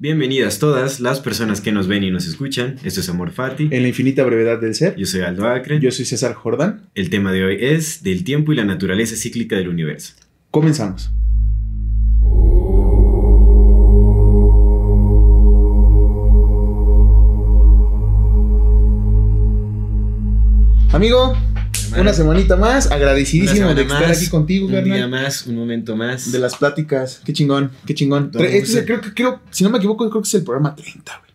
Bienvenidas todas las personas que nos ven y nos escuchan. Esto es Amor Fati. En la infinita brevedad del ser. Yo soy Aldo Acre. Yo soy César Jordán. El tema de hoy es del tiempo y la naturaleza cíclica del universo. Comenzamos. Amigo, una semanita más, agradecidísimo de estar aquí contigo, Un carnal. día más, un momento más. De las pláticas, qué chingón, qué chingón. Este es el- creo que, creo, si no me equivoco, creo que es el programa 30, güey.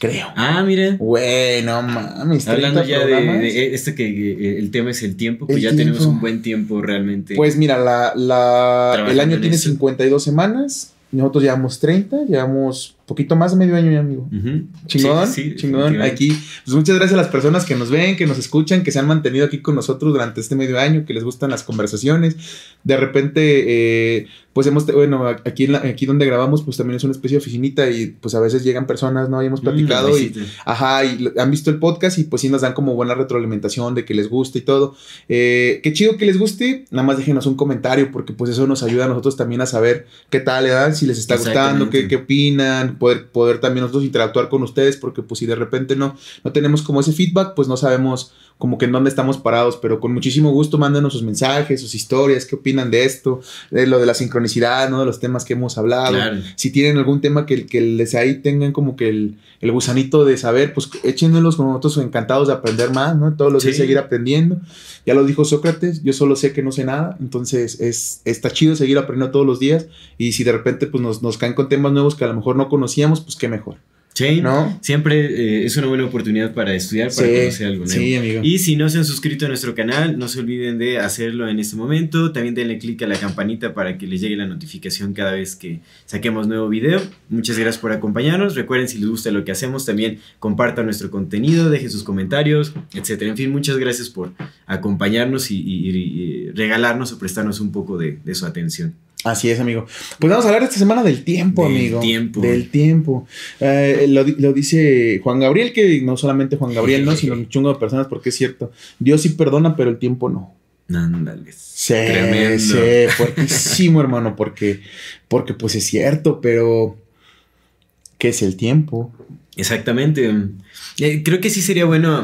Creo. Ah, mira. Güey, no mames, 30 Hablando ya de, de este que eh, el tema es el tiempo, pues El ya tiempo. tenemos un buen tiempo realmente. Pues mira, la, la- el año en tiene eso. 52 semanas, nosotros llevamos 30, llevamos poquito más de medio año ya, amigo. Chingón, Sí, sí, chingón. Aquí, pues muchas gracias a las personas que nos ven, que nos escuchan, que se han mantenido aquí con nosotros durante este medio año, que les gustan las conversaciones. De repente, eh, pues hemos, bueno, aquí, en la- aquí donde grabamos, pues también es una especie de oficinita y pues a veces llegan personas, ¿no? Y hemos Mm, platicado y, ajá, y han visto el podcast y pues sí nos dan como buena retroalimentación de que les gusta y todo. Eh, qué chido que les guste, nada más déjenos un comentario porque pues eso nos ayuda a nosotros también a saber qué tal, ¿verdad? Si les está gustando, qué, qué opinan, poder, poder también nosotros interactuar con ustedes porque pues si de repente no, no tenemos como ese feedback, pues no sabemos como que en dónde estamos parados, pero con muchísimo gusto mándenos sus mensajes, sus historias, qué opinan de esto, de lo de la sincronicidad, ¿no? De los temas que hemos hablado. Claro. Si tienen algún tema que, que les ahí tengan como que el, el gusanito de saber, pues échenos con nosotros encantados de aprender más, ¿no? Todos los días Sí. seguir aprendiendo. Ya lo dijo Sócrates, yo solo sé que no sé nada, entonces es, está chido seguir aprendiendo todos los días y si de repente pues nos, nos caen con temas nuevos que a lo mejor no conocíamos, pues qué mejor, Sí, ¿no? siempre eh, es una buena oportunidad para estudiar, para conocer algo nuevo. sí, amigo. Y si no se han suscrito a nuestro canal, no se olviden de hacerlo en este momento. También denle clic a la campanita para que les llegue la notificación cada vez que saquemos nuevo video. Muchas gracias por acompañarnos. Recuerden si les gusta lo que hacemos, también compartan nuestro contenido, dejen sus comentarios, etcétera. En fin, muchas gracias por acompañarnos y, y- y regalarnos o prestarnos un poco de, de su atención. Así es, amigo. Pues vamos a hablar esta semana del tiempo, Del amigo. tiempo. Del tiempo. Eh, lo, lo dice Juan Gabriel, que no solamente Juan Gabriel, ¿no? Sino un chungo de personas, porque es cierto. Dios sí perdona, pero el tiempo no. Ándales. Sí, Tremendo. sí, fuertísimo, hermano, porque, porque pues es cierto, pero ¿qué es el tiempo? Exactamente. Eh, creo que sí sería bueno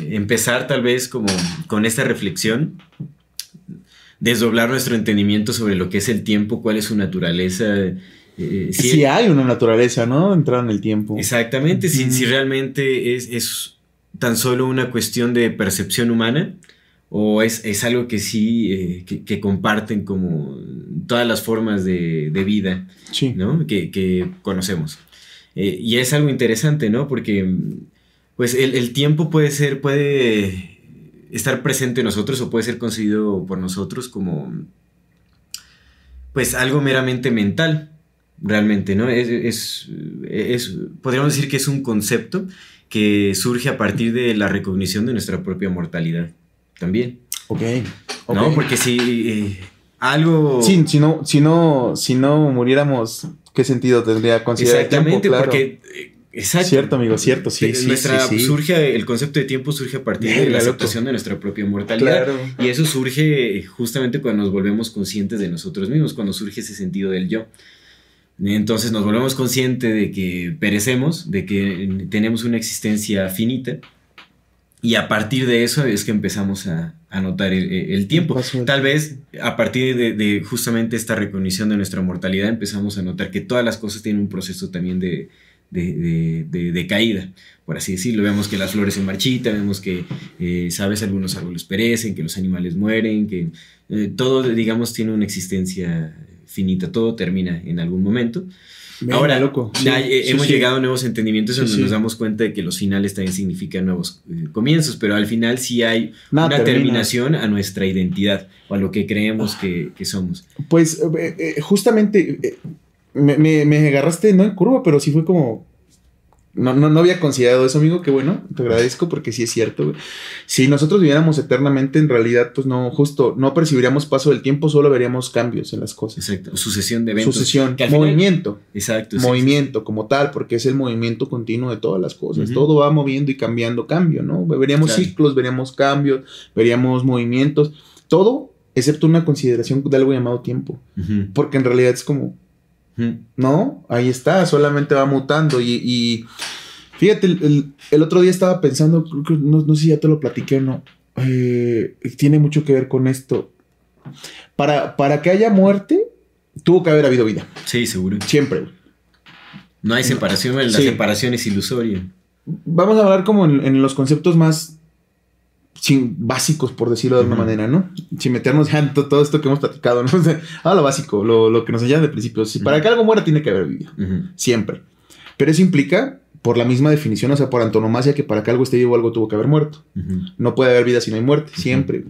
eh, empezar tal vez como con esta reflexión, desdoblar nuestro entendimiento sobre lo que es el tiempo, cuál es su naturaleza. eh, si- Si hay una naturaleza, ¿no? Entrar en el tiempo. Exactamente, si, realmente es, es tan solo una cuestión de percepción humana o es, es algo que sí, eh, que, que comparten como todas las formas de, de vida. Sí. ¿no? que, que conocemos. Eh, y es algo interesante, ¿no? Porque pues el, el tiempo puede ser, puede estar presente en nosotros o puede ser concebido por nosotros como pues algo meramente mental, realmente, ¿no? Es, es, es- podríamos decir que es un concepto que surge a partir de la recognición de nuestra propia mortalidad también, Ok. ok. ¿no? Porque si eh, algo... Sí, si no, si no, si no muriéramos, ¿qué sentido tendría considerar el tiempo? Exactamente, Claro. porque. Exacto. Cierto, amigo, cierto, sí, sí, nuestra, sí, sí. Surge, el concepto de tiempo surge a partir de la loco. aceptación de nuestra propia mortalidad. Claro. Y eso surge justamente cuando nos volvemos conscientes de nosotros mismos, cuando surge ese sentido del yo. Entonces nos volvemos conscientes de que perecemos, de que tenemos una existencia finita. Y a partir de eso es que empezamos a, a notar el, el tiempo. Tal vez a partir de, de justamente esta recognición de nuestra mortalidad empezamos a notar que todas las cosas tienen un proceso también de, de, de- caída, por así decirlo. Vemos que las flores se marchitan, vemos que, eh, sabes, algunos árboles perecen, que los animales mueren, que eh, todo, digamos, tiene una existencia finita, todo termina en algún momento. Venga, Ahora, loco. ya, Sí, eh, sí, hemos sí. llegado a nuevos entendimientos donde nos damos cuenta de que los finales también significan nuevos comienzos, pero al final sí hay Nada una termina. terminación a nuestra identidad o a lo que creemos que, que somos. Pues justamente me, me, me agarraste, no en curva, pero sí fue como, no, no, no había considerado eso, amigo, que bueno, te agradezco porque sí es cierto, güey. Si nosotros viviéramos eternamente, en realidad, pues no, justo, no percibiríamos paso del tiempo, solo veríamos cambios en las cosas. Exacto. Sucesión de eventos. Sucesión, final- movimiento, Exacto. sí, movimiento como tal, porque es el movimiento continuo de todas las cosas. Todo va moviendo y cambiando cambio, ¿no? Veríamos Claro. ciclos, veríamos cambios, veríamos movimientos, todo excepto una consideración de algo llamado tiempo, porque en realidad es como. No, ahí está, solamente va mutando. Y, y fíjate, el, el- el otro día estaba pensando, no, no sé si ya te lo platiqué o no, eh, tiene mucho que ver con esto. Para, para que haya muerte, tuvo que haber habido vida, Sí, seguro. siempre. No hay separación, la Sí. separación es ilusoria. Vamos a hablar como en, en los conceptos más sin, básicos, por decirlo de alguna manera, ¿no? Sin meternos ya en to- todo esto que hemos platicado, ¿no? Ah, lo básico, lo, lo que nos enseñan de principio. Si para que algo muera, tiene que haber vida. Ujú. Siempre. Pero eso implica, por la misma definición, o sea, por antonomasia, que para que algo esté vivo, algo tuvo que haber muerto. No puede haber vida si no hay muerte, siempre.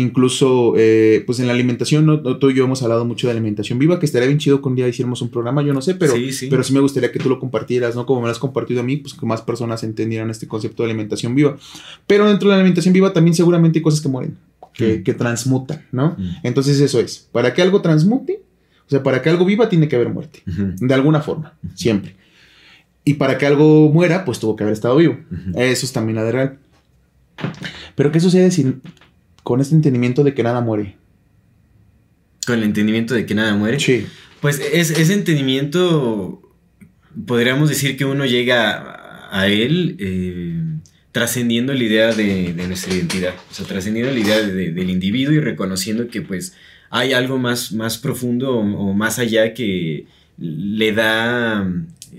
Incluso, eh, pues en la alimentación, ¿no? tú y yo hemos hablado mucho de alimentación viva, que estaría bien chido que un día hiciéramos un programa, yo no sé, pero Sí, sí. pero sí me gustaría que tú lo compartieras, ¿no? Como me lo has compartido a mí, pues que más personas entendieran este concepto de alimentación viva. Pero dentro de la alimentación viva también seguramente hay cosas que mueren, que, que transmutan, ¿no? Mm. Entonces eso es, para que algo transmute, o sea, para que algo viva tiene que haber muerte. De alguna forma, siempre. Y para que algo muera, pues tuvo que haber estado vivo. Eso es también la de real. Pero ¿qué sucede si con este entendimiento de que nada muere? Con el entendimiento de que nada muere. Sí. Pues es, ese entendimiento, podríamos decir que uno llega a, a él eh, trascendiendo la idea de, de nuestra identidad, o sea, trascendiendo la idea de- de- del individuo y reconociendo que pues hay algo más, más profundo o, o más allá que le da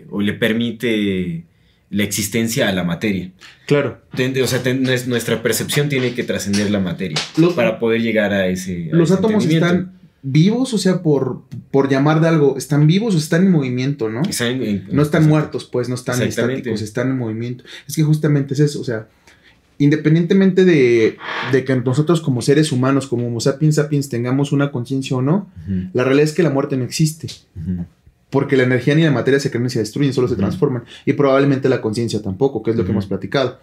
o le permite la existencia a la materia. Claro. O sea, nuestra percepción tiene que trascender la materia para poder llegar a ese. a Los ese átomos están vivos, o sea, por, por llamar de algo, están vivos o están en movimiento, ¿no? Están en- No están muertos, pues, no están estáticos, están en movimiento. Es que justamente es eso, o sea, independientemente de, de que nosotros como seres humanos, como Homo sapiens sapiens, tengamos una conciencia o no, la realidad es que la muerte no existe. Porque la energía ni la materia se crean ni se destruyen, solo se transforman. Y probablemente la conciencia tampoco, que es lo que hemos platicado.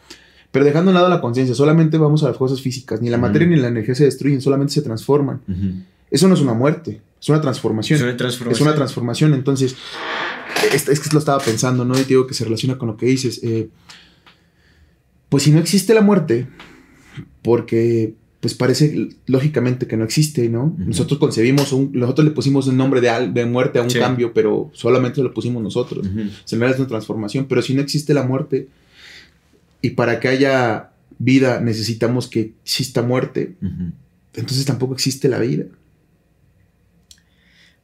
Pero dejando a un lado la conciencia, solamente vamos a las cosas físicas. Ni la materia ni la energía se destruyen, solamente se transforman. Eso no es una muerte, es una transformación. Es una Es transformación. una transformación. Entonces, es, es que lo estaba pensando, ¿no? Y te digo que se relaciona con lo que dices. eh, pues si no existe la muerte, porque pues parece lógicamente que no existe, ¿no? Nosotros concebimos, un, nosotros le pusimos un nombre de, al- de muerte a un Sí. cambio, pero solamente lo pusimos nosotros. Se me es una transformación, pero si no existe la muerte, y para que haya vida necesitamos que exista muerte, entonces tampoco existe la vida.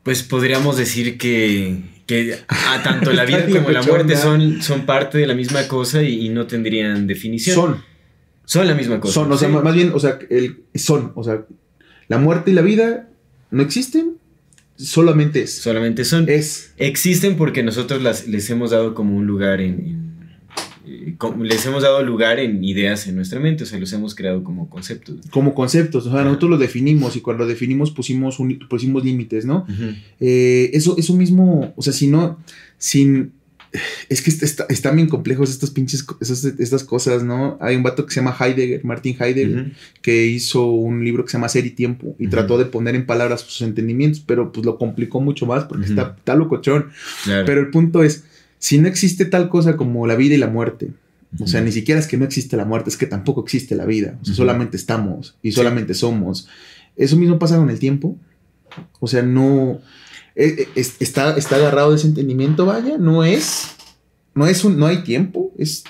Pues podríamos decir que, que a tanto la vida como la muerte son parte de la misma cosa y, y no tendrían definición. Son, Son la misma cosa. son, o sea, sí. más más bien, o sea, el, son, o sea, la muerte y la vida no existen, solamente es. Solamente son. Es. Existen porque nosotros las, les hemos dado como un lugar en... en- eh, les hemos dado lugar en ideas en nuestra mente, o sea, los hemos creado como conceptos. Como conceptos, o sea, nosotros lo definimos y cuando lo definimos pusimos, un- pusimos límites, ¿no? Eh, eso, eso mismo, o sea, si no, sin... Es que est- está- están bien complejos estos pinches, esas- estas cosas, ¿no? Hay un vato que se llama Heidegger, Martin Heidegger, que hizo un libro que se llama Ser y Tiempo y trató de poner en palabras sus entendimientos, pero pues lo complicó mucho más porque Ujú. está, está locochón. Claro. Pero el punto es, si no existe tal cosa como la vida y la muerte, o sea, ni siquiera es que no existe la muerte, es que tampoco existe la vida, o sea, solamente estamos y solamente somos. Eso mismo pasa con el tiempo, o sea, no... eh, eh, es- está, está agarrado de ese entendimiento, vaya, no es... No es un... No hay tiempo, es...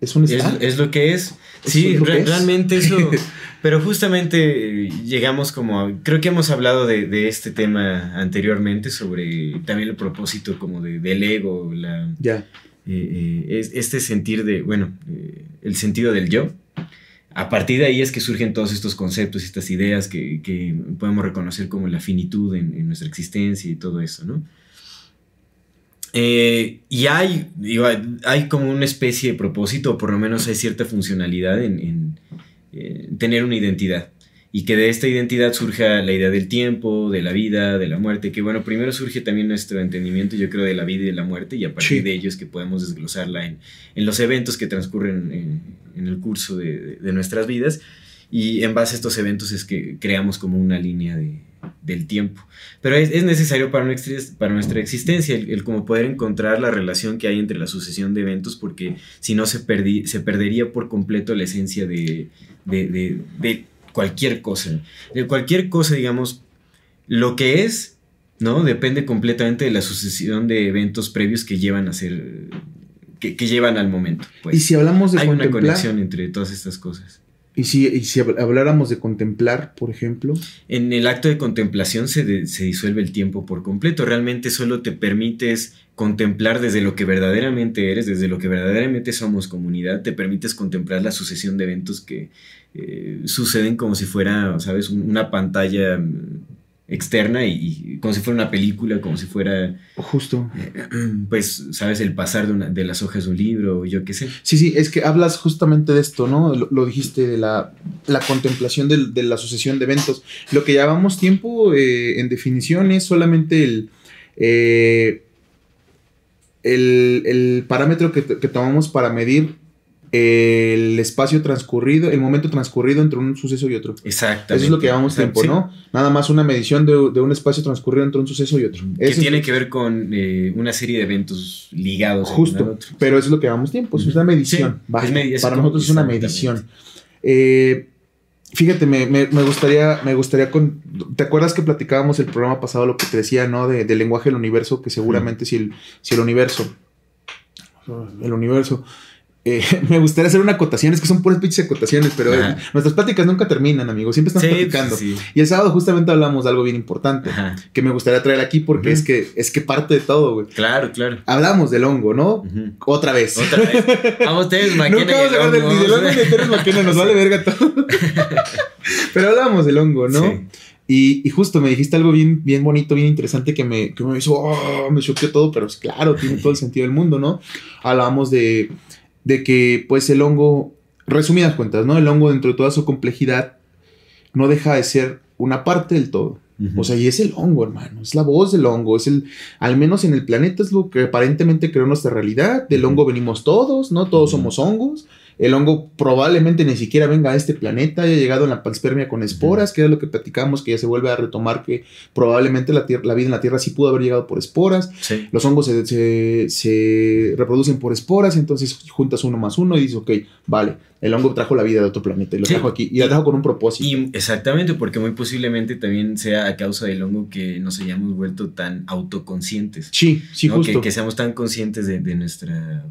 Es un Es, es lo que es. Sí, es lo que re- es. realmente eso. pero justamente llegamos como. a- creo que hemos hablado de, de este tema anteriormente sobre también el propósito como de, del ego, la, Ya. eh, eh, es- este sentir de, bueno, eh, el sentido del yo. A partir de ahí es que surgen todos estos conceptos, estas ideas que, que podemos reconocer como la finitud en, en nuestra existencia y todo eso, ¿no? Eh, y hay, digo, hay- como una especie de propósito, o por lo menos hay cierta funcionalidad en, en, eh, tener una identidad. y que de esta identidad surja la idea del tiempo, de la vida, de la muerte, que bueno, primero surge también nuestro entendimiento, yo creo, de la vida y de la muerte, y a partir de ello es que podemos desglosarla en, en, los eventos que transcurren en, el curso de, de, nuestras vidas, y en base a estos eventos es que creamos como una línea de, del tiempo. Pero es, es, necesario para nuestra, para nuestra existencia el, el, como poder encontrar la relación que hay entre la sucesión de eventos, porque si no se, perdí, se perdería por completo la esencia de, de, de, de cualquier cosa. De cualquier cosa, digamos, lo que es, ¿no? Depende completamente de la sucesión de eventos previos que llevan a ser. Que, que llevan al momento. Pues. Y si hablamos de Hay contemplar, una conexión entre todas estas cosas. Y si, y si habláramos de contemplar, por ejemplo. En el acto de contemplación se, de, se disuelve el tiempo por completo. Realmente solo te permites contemplar desde lo que verdaderamente eres, desde lo que verdaderamente somos comunidad, te permites contemplar la sucesión de eventos que eh, suceden como si fuera, ¿sabes?, una pantalla externa y, y, como si fuera una película, como si fuera... Justo. Eh, pues, ¿sabes? El pasar de, una, de, las hojas de un libro, yo qué sé. Sí, sí, es que hablas justamente de esto, ¿no? Lo, lo dijiste, de la, la contemplación de, de, la sucesión de eventos. Lo que llamamos tiempo, eh, en definición, es solamente el... Eh, el, el, parámetro que, que tomamos para medir el espacio transcurrido, el momento transcurrido entre un suceso y otro. Exactamente. Eso es lo que llamamos tiempo, sí. ¿no? Nada más una medición de, de, un espacio transcurrido entre un suceso y otro. Que eso tiene es, que ver con eh, una serie de eventos ligados. Justo, pero eso es lo que llamamos tiempo, es una medición. Sí, es Para nosotros es una medición. Eh, fíjate, me, me, me, gustaría, me gustaría con, ¿te acuerdas que platicábamos el programa pasado lo que te decía, ¿no? De, del lenguaje del universo, que seguramente mm. si, el, si el universo, el universo eh, me gustaría hacer una acotación, es que son puras pinches acotaciones, pero eh, nuestras pláticas nunca terminan, amigos, siempre están sí, platicando. Sí. Y el sábado justamente hablamos de algo bien importante Ajá. que me gustaría traer aquí porque uh -huh. es que es que parte de todo, güey. Claro, claro. Hablamos del hongo, ¿no? Uh -huh. Otra vez. Otra vez. Vamos, Teres Maquena. Nunca vamos a hablar del, del hongo ni de nos vale verga todo. pero hablamos del hongo, ¿no? Sí. Y, y, justo me dijiste algo bien, bien bonito, bien interesante que me, que me hizo, oh, me choqueó todo, pero es claro, tiene todo el sentido del mundo, ¿no? Hablábamos de, de que pues el hongo, resumidas cuentas, ¿no? El hongo dentro de toda su complejidad no deja de ser una parte del todo. Uh -huh. O sea, y es el hongo, hermano, es la voz del hongo, es el, al menos en el planeta es lo que aparentemente creó nuestra realidad, del uh -huh. hongo venimos todos, ¿no? Todos uh -huh. somos hongos, el hongo probablemente ni siquiera venga a este planeta, haya llegado en la panspermia con esporas, que es lo que platicamos, que ya se vuelve a retomar, que probablemente la, la vida en la Tierra sí pudo haber llegado por esporas. Sí. Los hongos se, se, se, reproducen por esporas, entonces juntas uno más uno y dices, ok, vale, el hongo trajo la vida de otro planeta y lo sí. trajo aquí, y la trajo con un propósito. Y exactamente, porque muy posiblemente también sea a causa del hongo que nos hayamos vuelto tan autoconscientes. Sí, sí, ¿no? justo. Que, que, seamos tan conscientes de, de nuestra...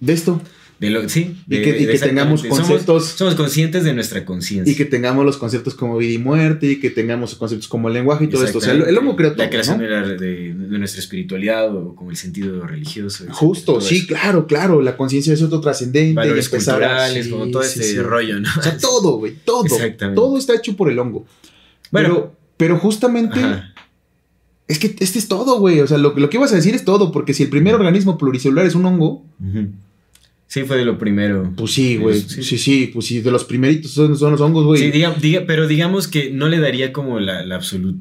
De esto. De lo, sí, de, y que, y que tengamos conceptos. Somos, somos, conscientes de nuestra conciencia. Y que tengamos los conceptos como vida y muerte, y que tengamos conceptos como el lenguaje y todo esto. O sea, el, el hongo creó todo. La creación ¿no? de, de, nuestra espiritualidad o como el sentido religioso. Justo, sí, eso. claro, claro. La conciencia es otro trascendente. Valores culturales, sí, como todo sí, este rollo, ¿no? O sea, todo, güey, todo. Todo está hecho por el hongo. Bueno, pero, pero justamente. Ajá. Es que este es todo, güey. O sea, lo, lo, que ibas a decir es todo, porque si el primer organismo pluricelular es un hongo. Uh -huh Sí, fue de lo primero. Pues sí, güey. Sí. sí. sí, pues sí, de los primeritos son, son los hongos, güey. Sí, diga, diga, pero digamos que no le daría como la, la absoluta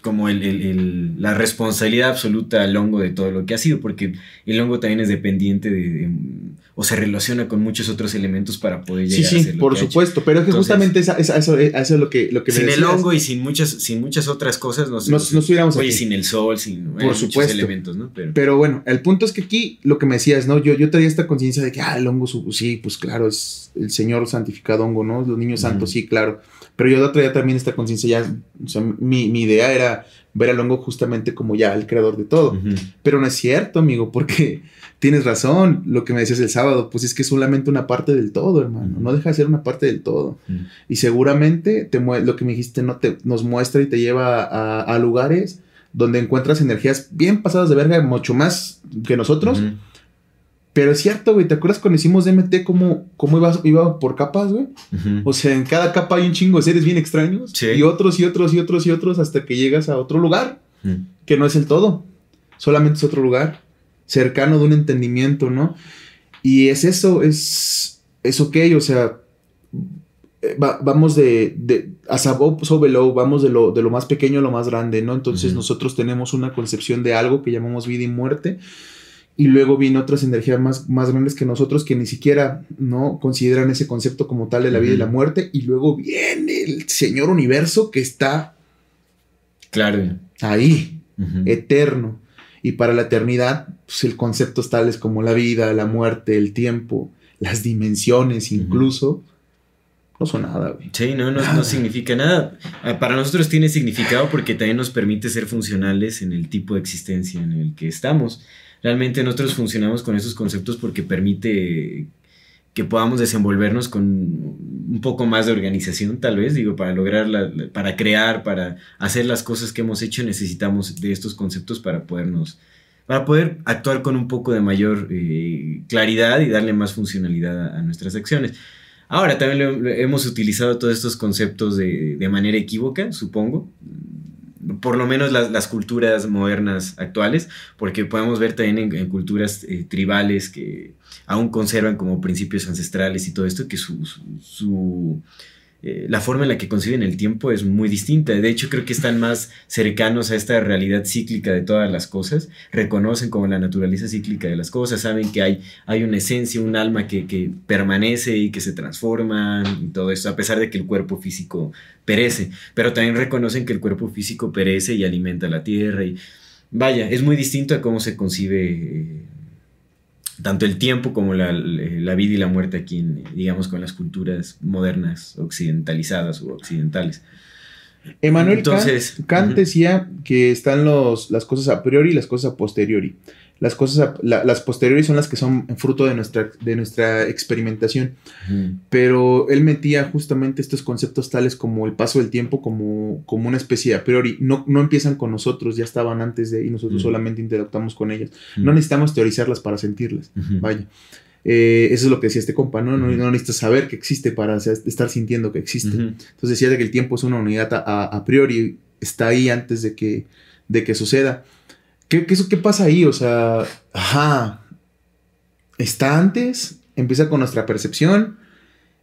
como el, el, el, la responsabilidad absoluta al hongo de todo lo que ha sido, porque el hongo también es dependiente de, de o se relaciona con muchos otros elementos para poder llegar sí, sí, a lo por que supuesto, pero es que Entonces, justamente esa, esa, eso, eso, es lo que, lo que sin el hongo y sin muchas, sin muchas otras cosas no, nos, no estuviéramos oye, aquí. sin el sol, sin por muchos supuesto. elementos, ¿no? Pero, pero, bueno, el punto es que aquí lo que me decías, ¿no? Yo, yo traía esta conciencia de que, ah, el hongo, sí, pues claro, es el Señor santificado hongo, ¿no? Los niños santos, uh -huh. sí, claro. Pero yo traía también esta conciencia ya, o sea, mi, mi idea era ver al hongo justamente como ya el creador de todo. Uh -huh. Pero no es cierto, amigo, porque tienes razón, lo que me decías el sábado, pues es que es solamente una parte del todo, hermano, no deja de ser una parte del todo. Y seguramente te lo que me dijiste no te, nos muestra y te lleva a, a, lugares donde encuentras energías bien pasadas de verga, mucho más que nosotros. Pero es cierto, güey, ¿te acuerdas cuando hicimos DMT cómo, cómo iba, iba por capas, güey? Uh -huh. O sea, en cada capa hay un chingo de seres bien extraños. Sí. Y otros y otros y otros y otros hasta que llegas a otro lugar, uh -huh. que no es el todo. Solamente es otro lugar cercano de un entendimiento, ¿no? Y es eso, es, es ok, o sea, eh, vamos de, de so below, vamos de lo, de lo más pequeño a lo más grande, ¿no? Entonces nosotros tenemos una concepción de algo que llamamos vida y muerte y luego vienen otras energías más, más grandes que nosotros que ni siquiera no consideran ese concepto como tal de la vida y la muerte y luego viene el señor universo que está claro. ahí eterno y para la eternidad pues el conceptos tales como la vida la muerte el tiempo las dimensiones incluso no son nada, güey. Sí, no, no, no, significa nada. Ah, para nosotros tiene significado porque también nos permite ser funcionales en el tipo de existencia en el que estamos realmente nosotros funcionamos con esos conceptos porque permite que podamos desenvolvernos con un poco más de organización, tal vez, digo, para lograr, para crear, para hacer las cosas que hemos hecho, necesitamos de estos conceptos para podernos, para poder actuar con un poco de mayor eh, claridad y darle más funcionalidad a, nuestras acciones. Ahora, también hemos utilizado todos estos conceptos de, de manera equívoca, supongo, por lo menos las, culturas modernas actuales, porque podemos ver también en, culturas eh, tribales que aún conservan como principios ancestrales y todo esto, que su eh, la forma en la que conciben el tiempo es muy distinta. De hecho, creo que están más cercanos a esta realidad cíclica de todas las cosas. Reconocen como la naturaleza cíclica de las cosas, saben que hay, hay una esencia, un alma que, permanece y que se transforma y todo eso, a pesar de que el cuerpo físico perece. Pero también reconocen que el cuerpo físico perece y alimenta la tierra. Y vaya, es muy distinto a cómo se concibe. Eh, tanto el tiempo como la, vida y la muerte aquí, digamos, con las culturas modernas, occidentalizadas o occidentales. Emanuel Entonces, Kant, decía que están los, las cosas a priori y las cosas a posteriori. Las cosas, las posteriores son las que son fruto de nuestra, de nuestra experimentación. Pero él metía justamente estos conceptos tales como el paso del tiempo como, como una especie de a priori. No, no empiezan con nosotros, ya estaban antes de y nosotros solamente interactuamos con ellas. No necesitamos teorizarlas para sentirlas. Vaya. Eh, eso es lo que decía este compa, ¿no? No, necesitas saber que existe para estar sintiendo que existe. Entonces decía que el tiempo es una unidad a, a, priori, está ahí antes de que, de que suceda. ¿Qué, qué, ¿Qué pasa ahí? O sea, ajá, está antes, empieza con nuestra percepción.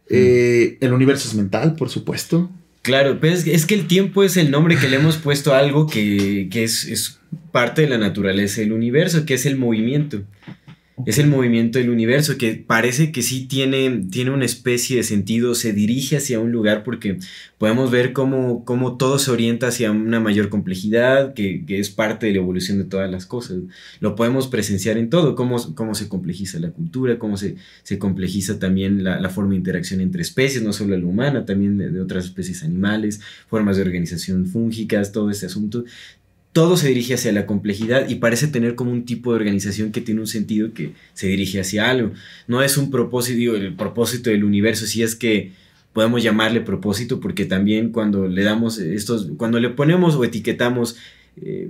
Eh, el universo es mental, por supuesto. Claro, pero es, que el tiempo es el nombre que le hemos puesto a algo que, es, es, parte de la naturaleza del universo, que es el movimiento. Es el movimiento del universo que parece que sí tiene, tiene una especie de sentido, se dirige hacia un lugar porque podemos ver cómo, cómo todo se orienta hacia una mayor complejidad, que, es parte de la evolución de todas las cosas. Lo podemos presenciar en todo, cómo, cómo se complejiza la cultura, cómo se, se complejiza también la, forma de interacción entre especies, no solo la humana, también de, de otras especies animales, formas de organización fúngicas, todo este asunto todo se dirige hacia la complejidad y parece tener como un tipo de organización que tiene un sentido que se dirige hacia algo. No es un propósito, el propósito del universo, si es que podemos llamarle propósito, porque también cuando le damos estos, cuando le ponemos o etiquetamos eh,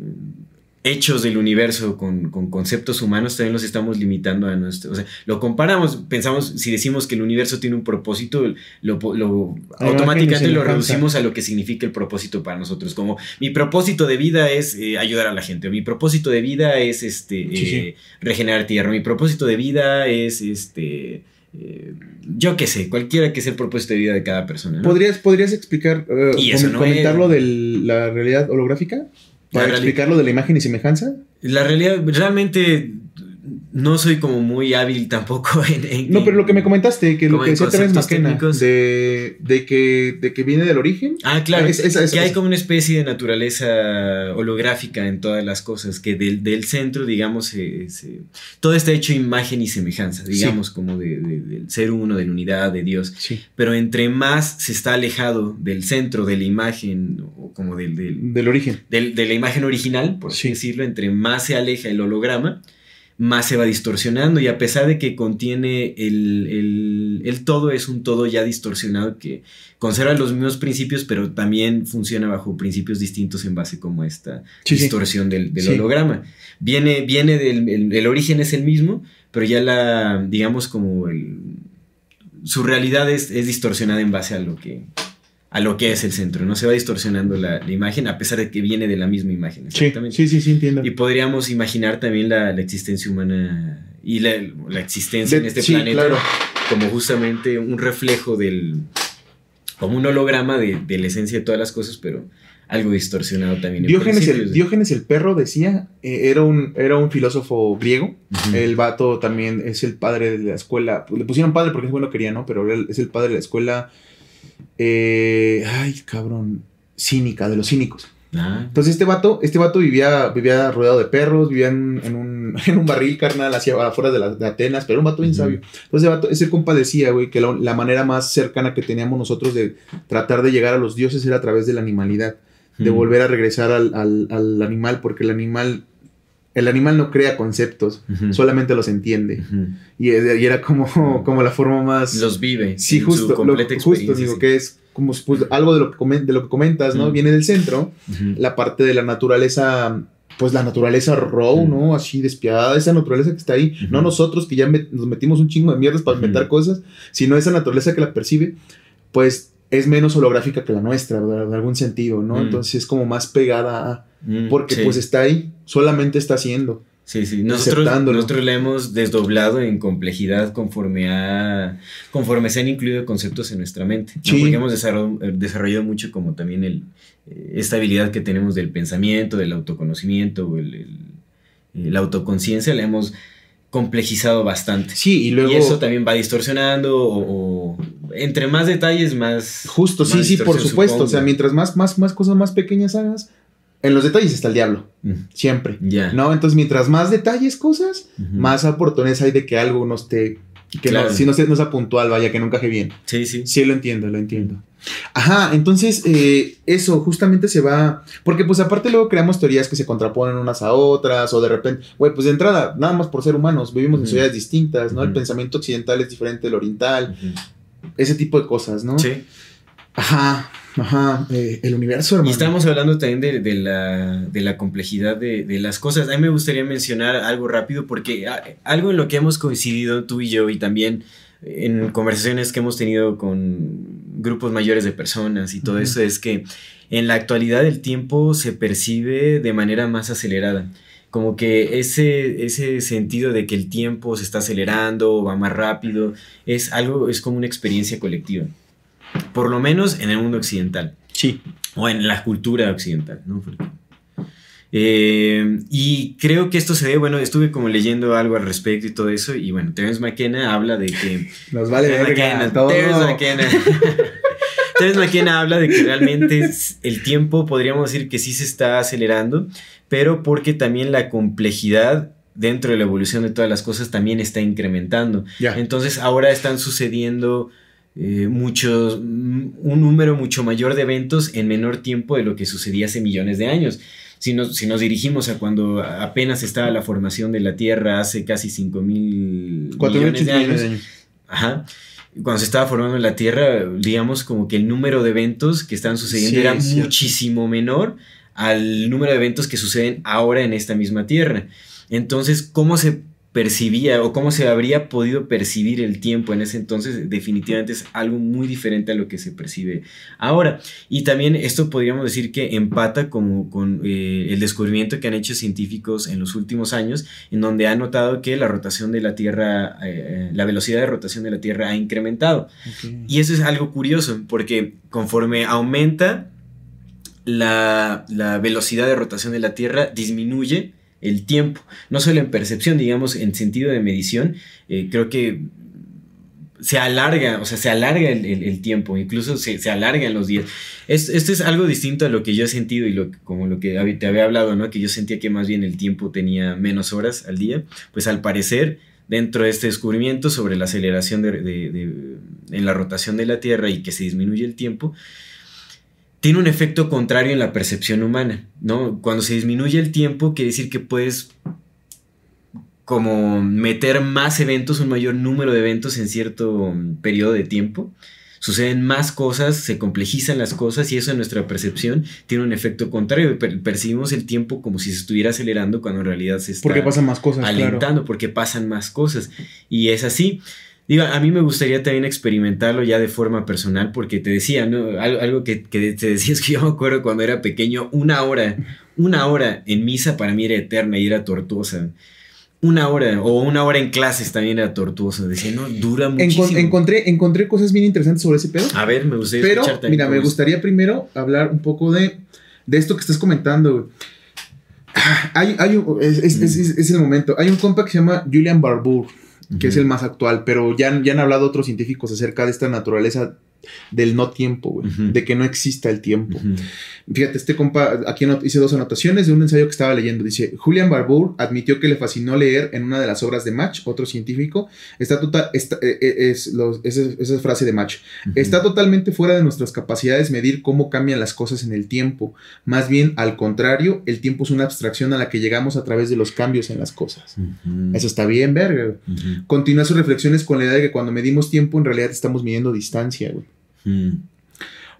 hechos del universo con, conceptos humanos, también los estamos limitando a nuestro. O sea, lo comparamos, pensamos, si decimos que el universo tiene un propósito, lo, automáticamente lo reducimos a lo que significa el propósito para nosotros. Como mi propósito de vida es eh, ayudar a la gente, o mi propósito de vida es este eh, regenerar tierra, mi propósito de vida es este. Eh, yo qué sé, cualquiera que sea el propósito de vida de cada persona. ¿Podrías, ¿Podrías explicar, ¿Y comentar lo de la realidad holográfica? ¿Para explicarlo de la imagen y semejanza? La realidad, realmente no soy como muy hábil tampoco en... no, pero lo que me comentaste, que lo que decía Terence McKenna, de, de, que, de que viene del origen. Ah, claro, es, que hay como una especie de naturaleza holográfica en todas las cosas, que del, del centro, digamos, todo está hecho imagen y semejanza, digamos, como de, del ser uno, de la unidad, de Dios. Sí. Pero entre más se está alejado del centro, de la imagen, o como del... Del, origen. de la imagen original, por así decirlo, entre más se aleja el holograma, más se va distorsionando y a pesar de que contiene el, el, todo, es un todo ya distorsionado que conserva los mismos principios, pero también funciona bajo principios distintos en base como esta distorsión del, holograma. Viene, viene del el, origen es el mismo, pero ya la, digamos como el, su realidad es, es distorsionada en base a lo que a lo que es el centro, no se va distorsionando la, imagen a pesar de que viene de la misma imagen. Exactamente. Sí, sí, sí, entiendo. Y podríamos imaginar también la, existencia humana y la, existencia en este planeta como justamente un reflejo del, como un holograma de, de la esencia de todas las cosas, pero algo distorsionado también. en Diógenes el. Diógenes el perro decía, eh, era, un, era un filósofo griego. El vato también es el padre de la escuela. Le pusieron padre porque es bueno quería, ¿no? Pero él es el padre de la escuela. Eh, ay, cabrón. Cínica, de los cínicos. Ah, Entonces este vato, este vato vivía, vivía rodeado de perros, vivía en, en un, en un barril carnal hacia afuera de, la- de Atenas, pero era un vato bien sabio. Entonces ese, vato, ese compa decía, güey, que la, la manera más cercana que teníamos nosotros de tratar de llegar a los dioses era a través de la animalidad, de volver a regresar al, al- al animal, porque el animal, el animal no crea conceptos, solamente los entiende. Ujú. Y, y era como, como la forma más... Los vive. Sí, en su justo, lo- completa justo experiencia, digo sí. que es como pues, algo de lo, que comen- de lo que comentas, ¿no? Viene del centro, la parte de la naturaleza, pues la naturaleza raw. ¿no? Así despiadada, esa naturaleza que está ahí, no nosotros que ya met- nos metimos un chingo de mierdas para inventar cosas, sino esa naturaleza que la percibe, pues es menos holográfica que la nuestra, ¿verdad? de algún sentido, ¿no? Entonces es como más pegada a, Mm, porque sí. pues está ahí, solamente está haciendo. Sí, sí. Nosotros, nosotros la hemos desdoblado en complejidad conforme a conforme se han incluido conceptos en nuestra mente. Porque hemos desarrollado, eh, desarrollado mucho como también el, eh, esta habilidad que tenemos del pensamiento, del autoconocimiento, o el, el- la autoconciencia, la hemos complejizado bastante. Sí, y luego... y eso también va distorsionando o, o entre más detalles, más... Justo, sí, más sí, por supuesto. O sea, mientras más, más, más cosas más pequeñas hagas, en los detalles está el diablo, Mm, siempre. Ya. ¿No? Entonces, mientras más detalles cosas, más oportunidades hay de que algo no esté, que Claro. no, si no, se- no sea puntual, vaya, que no encaje bien. Sí, sí. Sí, lo entiendo, lo entiendo. Ajá, entonces eh, eso justamente se va, porque pues aparte luego creamos teorías que se contraponen unas a otras, o de repente, güey, pues de entrada, nada más por ser humanos, vivimos en sociedades distintas, ¿no? El pensamiento occidental es diferente del oriental, ese tipo de cosas, ¿no? Sí. Ajá, ajá, eh, el universo, hermano. Y estamos hablando también de, de la, de la complejidad de, de las cosas. A mí me gustaría mencionar algo rápido porque a- algo en lo que hemos coincidido tú y yo y también en conversaciones que hemos tenido con grupos mayores de personas y todo eso es que en la actualidad el tiempo se percibe de manera más acelerada. Como que ese, ese sentido de que el tiempo se está acelerando, va más rápido, es algo, es como una experiencia colectiva. Por lo menos en el mundo occidental Sí. o en la cultura occidental, ¿no? Porque- eh, y creo que esto se debe, bueno, estuve como leyendo algo al respecto y todo eso, y bueno, Terence McKenna habla de que... Nos vale Terence McKenna, todo. Terence McKenna. Terence McKenna habla de que realmente el tiempo podríamos decir que sí se está acelerando, pero porque también la complejidad dentro de la evolución de todas las cosas también está incrementando. Ya. Entonces ahora están sucediendo eh, muchos, mm, un número mucho mayor de eventos en menor tiempo de lo que sucedía hace millones de años. Si nos, si nos dirigimos a cuando apenas estaba la formación de la Tierra hace casi 5 mil millones de años, de años. Ajá. Cuando se estaba formando la Tierra, digamos como que el número de eventos que estaban sucediendo Sí, era es muchísimo menor al número de eventos que suceden ahora en esta misma Tierra. Entonces, ¿cómo se percibía o cómo se habría podido percibir el tiempo en ese entonces? Definitivamente es algo muy diferente a lo que se percibe ahora. Y también esto podríamos decir que empata como con eh, el descubrimiento que han hecho científicos en los últimos años, en donde han notado que la rotación de la Tierra, eh, la velocidad de rotación de la Tierra ha incrementado. Y eso es algo curioso, porque conforme aumenta la, la velocidad de rotación de la Tierra, disminuye el tiempo. No solo en percepción, digamos, en sentido de medición, eh, creo que se alarga, o sea, se alarga el, tiempo, incluso se, se alargan los días. Es- esto es algo distinto a lo que yo he sentido y lo, como lo que te había hablado, ¿no? Que yo sentía que más bien el tiempo tenía menos horas al día. Pues al parecer, dentro de este descubrimiento sobre la aceleración de- en la rotación de la Tierra y que se disminuye el tiempo, tiene un efecto contrario en la percepción humana, ¿no? Cuando se disminuye el tiempo, quiere decir que puedes como meter más eventos, un mayor número de eventos en cierto mm, periodo de tiempo. Suceden más cosas, se complejizan las cosas y eso en nuestra percepción tiene un efecto contrario. Per- percibimos el tiempo como si se estuviera acelerando cuando en realidad se está Porque pasan más cosas, claro. alentando, porque pasan más cosas. Y es así. Digo, a mí me gustaría también experimentarlo ya de forma personal, porque te decía, ¿no? Algo, algo que, que te decía es que yo me acuerdo cuando era pequeño, una hora, una hora en misa para mí era eterna y era tortuosa. una hora o una hora en clases también era tortuoso. Decía, no, dura muchísimo. encontré, encontré cosas bien interesantes sobre ese pedo. A ver, me gustaría Pero, mira, me gustaría primero hablar un poco de, de esto que estás comentando, ah, Hay, hay es, es, es, el momento. Hay un compa que se llama Julian Barbour, que es el más actual, pero ya, ya han hablado otros científicos acerca de esta naturaleza del no tiempo, güey, de que no exista el tiempo. Fíjate, este compa, aquí hice dos anotaciones de un ensayo que estaba leyendo. Dice, Julian Barbour admitió que le fascinó leer en una de las obras de Match, otro científico, está total, eh, eh, es, esa, frase de Match, está totalmente fuera de nuestras capacidades medir cómo cambian las cosas en el tiempo. Más bien, al contrario, el tiempo es una abstracción a la que llegamos a través de los cambios en las cosas. Eso está bien, verga. Continúa sus reflexiones con la idea de que cuando medimos tiempo, en realidad estamos midiendo distancia, güey. Mm.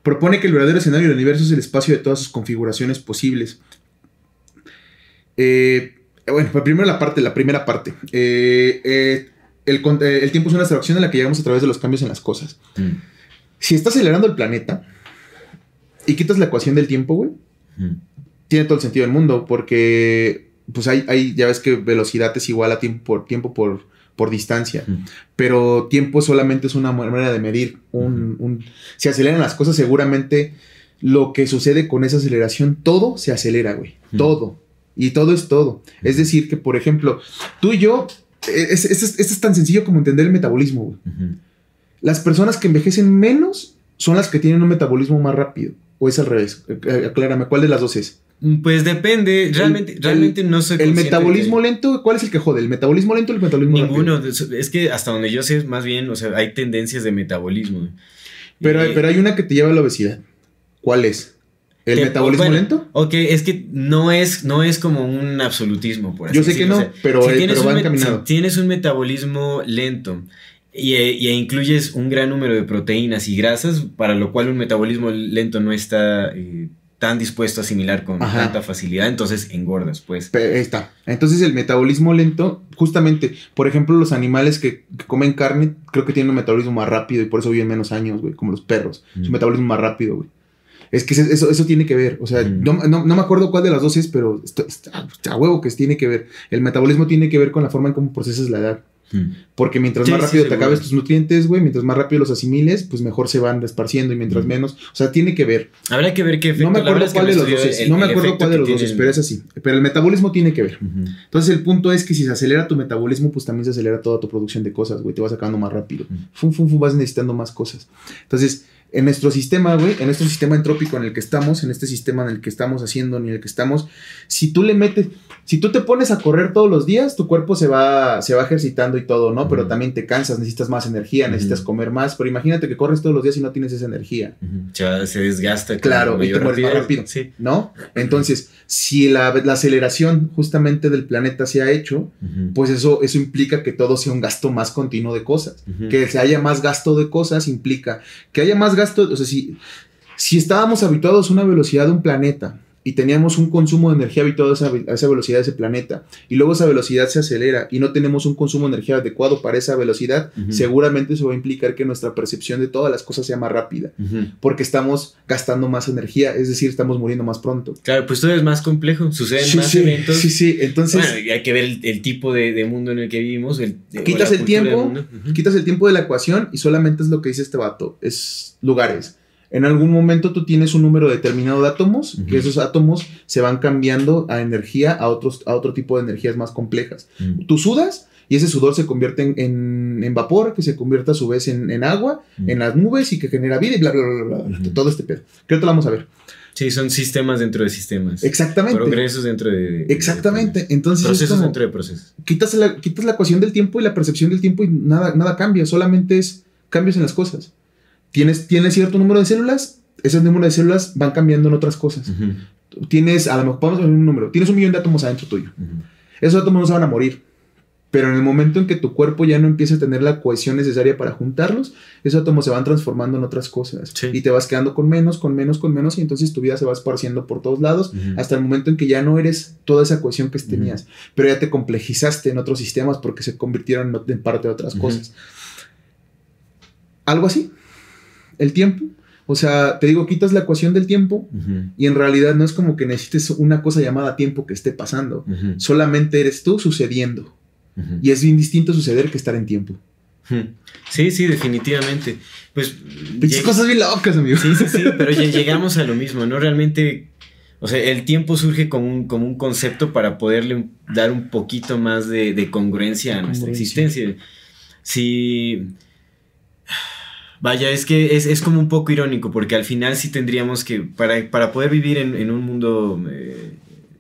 Propone que el verdadero escenario del universo es el espacio de todas sus configuraciones posibles. Eh, bueno, pues primero la parte, la primera parte. Eh, eh, el, tiempo es una abstracción en la que llegamos a través de los cambios en las cosas. Mm. Si está acelerando el planeta y quitas la ecuación del tiempo, güey, mm. tiene todo el sentido del mundo, porque pues hay, hay, ya ves que velocidad es igual a tiempo por tiempo por por distancia. Pero tiempo solamente es una manera de medir. Un, si aceleran las cosas, seguramente lo que sucede con esa aceleración, todo se acelera, güey. Todo. Y todo es todo. Es decir, que, por ejemplo, tú y yo, esto es, tan sencillo como entender el metabolismo, güey. Las personas que envejecen menos son las que tienen un metabolismo más rápido. ¿O es al revés? Eh, eh, aclárame, ¿cuál de las dos es? Pues depende, realmente, realmente no sé. ¿El metabolismo lento? ¿Cuál es el que jode? ¿El metabolismo lento o el metabolismo Ninguno, es que hasta donde yo sé, más bien, o sea, hay tendencias de metabolismo. Pero, hay, pero hay una que te lleva a la obesidad. ¿Cuál es? ¿El metabolismo lento? Ok, es que no es, no es como un absolutismo, por así Yo sé que no, pero, si tienes van caminando. Si tienes un metabolismo lento y, y, incluyes un gran número de proteínas y grasas, para lo cual un metabolismo lento no está eh, tan dispuesto a asimilar con tanta facilidad, entonces engordas, pues. Ahí está. Entonces el metabolismo lento, justamente, por ejemplo, los animales que, comen carne, creo que tienen un metabolismo más rápido y por eso viven menos años, güey, como los perros. Su metabolismo más rápido, güey. Es que eso, eso tiene que ver. O sea, no, no, me acuerdo cuál de las dos es, pero está, a huevo que tiene que ver. El metabolismo tiene que ver con la forma en cómo procesas la edad. Hmm. Porque mientras más rápido te acabes tus nutrientes, güey, mientras más rápido los asimiles, pues mejor se van esparciendo y mientras hmm. menos, o sea, tiene que ver. Habrá que ver qué efecto. No me acuerdo cuál de los dos es, no me acuerdo cuál de los dos es, pero es así. Pero el metabolismo tiene que ver. Entonces el punto es que si se acelera tu metabolismo, pues también se acelera toda tu producción de cosas, güey, te vas sacando más rápido. Fum, fum, fum, vas necesitando más cosas. Entonces, en nuestro sistema, güey, en nuestro sistema entrópico en el que estamos, en este sistema en el que estamos haciendo, en el que estamos, si tú le metes, si tú te pones a correr todos los días, tu cuerpo se va, se va ejercitando y todo, ¿no? Pero también te cansas, necesitas más energía, necesitas comer más. Pero imagínate que corres todos los días y no tienes esa energía. Ya se desgasta. Claro, y te mueres más rápido. Sí. ¿No? Entonces, si la, aceleración justamente del planeta se ha hecho, pues eso, eso implica que todo sea un gasto más continuo de cosas. Que se haya más gasto de cosas implica que haya más gasto. O sea, si, si estábamos habituados a una velocidad de un planeta y teníamos un consumo de energía habituado a esa, velocidad de ese planeta, y luego esa velocidad se acelera y no tenemos un consumo de energía adecuado para esa velocidad, seguramente eso va a implicar que nuestra percepción de todas las cosas sea más rápida, porque estamos gastando más energía, es decir, estamos muriendo más pronto. Claro, pues todo es más complejo, suceden más eventos. Sí, sí, entonces... hay que ver el, tipo de, mundo en el que vivimos. quitas el tiempo, quitas el tiempo de la ecuación y solamente es lo que dice este vato, es lugares en algún momento tú tienes un número determinado de átomos, que esos átomos se van cambiando a energía, a, otros, a otro tipo de energías más complejas. Tú sudas y ese sudor se convierte en, vapor, que se convierte a su vez en, agua, en las nubes y que genera vida y bla, bla, bla, bla, todo este pedo. Creo que lo vamos a ver. Sí, son sistemas dentro de sistemas. Exactamente. Progresos dentro de... Exactamente. Entonces... Procesos dentro de procesos. Quitas la, quitas la ecuación del tiempo y la percepción del tiempo y nada, nada cambia, solamente es cambios en las cosas tienes, tienes cierto número de células, ese número de células van cambiando en otras cosas. Tienes, a lo mejor, vamos a un número, tienes un millón de átomos adentro tuyo. Esos átomos no se van a morir. Pero en el momento en que tu cuerpo ya no empieza a tener la cohesión necesaria para juntarlos, esos átomos se van transformando en otras cosas. Y te vas quedando con menos, con menos, con menos, y entonces tu vida se va esparciendo por todos lados hasta el momento en que ya no eres toda esa cohesión que tenías. Pero ya te complejizaste en otros sistemas porque se convirtieron en parte de otras cosas. Algo así el tiempo. O sea, te digo, quitas la ecuación del tiempo y en realidad no es como que necesites una cosa llamada tiempo que esté pasando. Solamente eres tú sucediendo. Y es bien distinto suceder que estar en tiempo. Sí, sí, definitivamente. Pues. Lleg- cosas bien locas, amigo. Sí, sí, sí, pero lle- llegamos a lo mismo, ¿no? Realmente, o sea, el tiempo surge como un, como un concepto para poderle dar un poquito más de, de congruencia a nuestra Congruencia. existencia. Si... Vaya, es que es, es como un poco irónico, porque al final sí tendríamos que, para, para poder vivir en, en un mundo eh,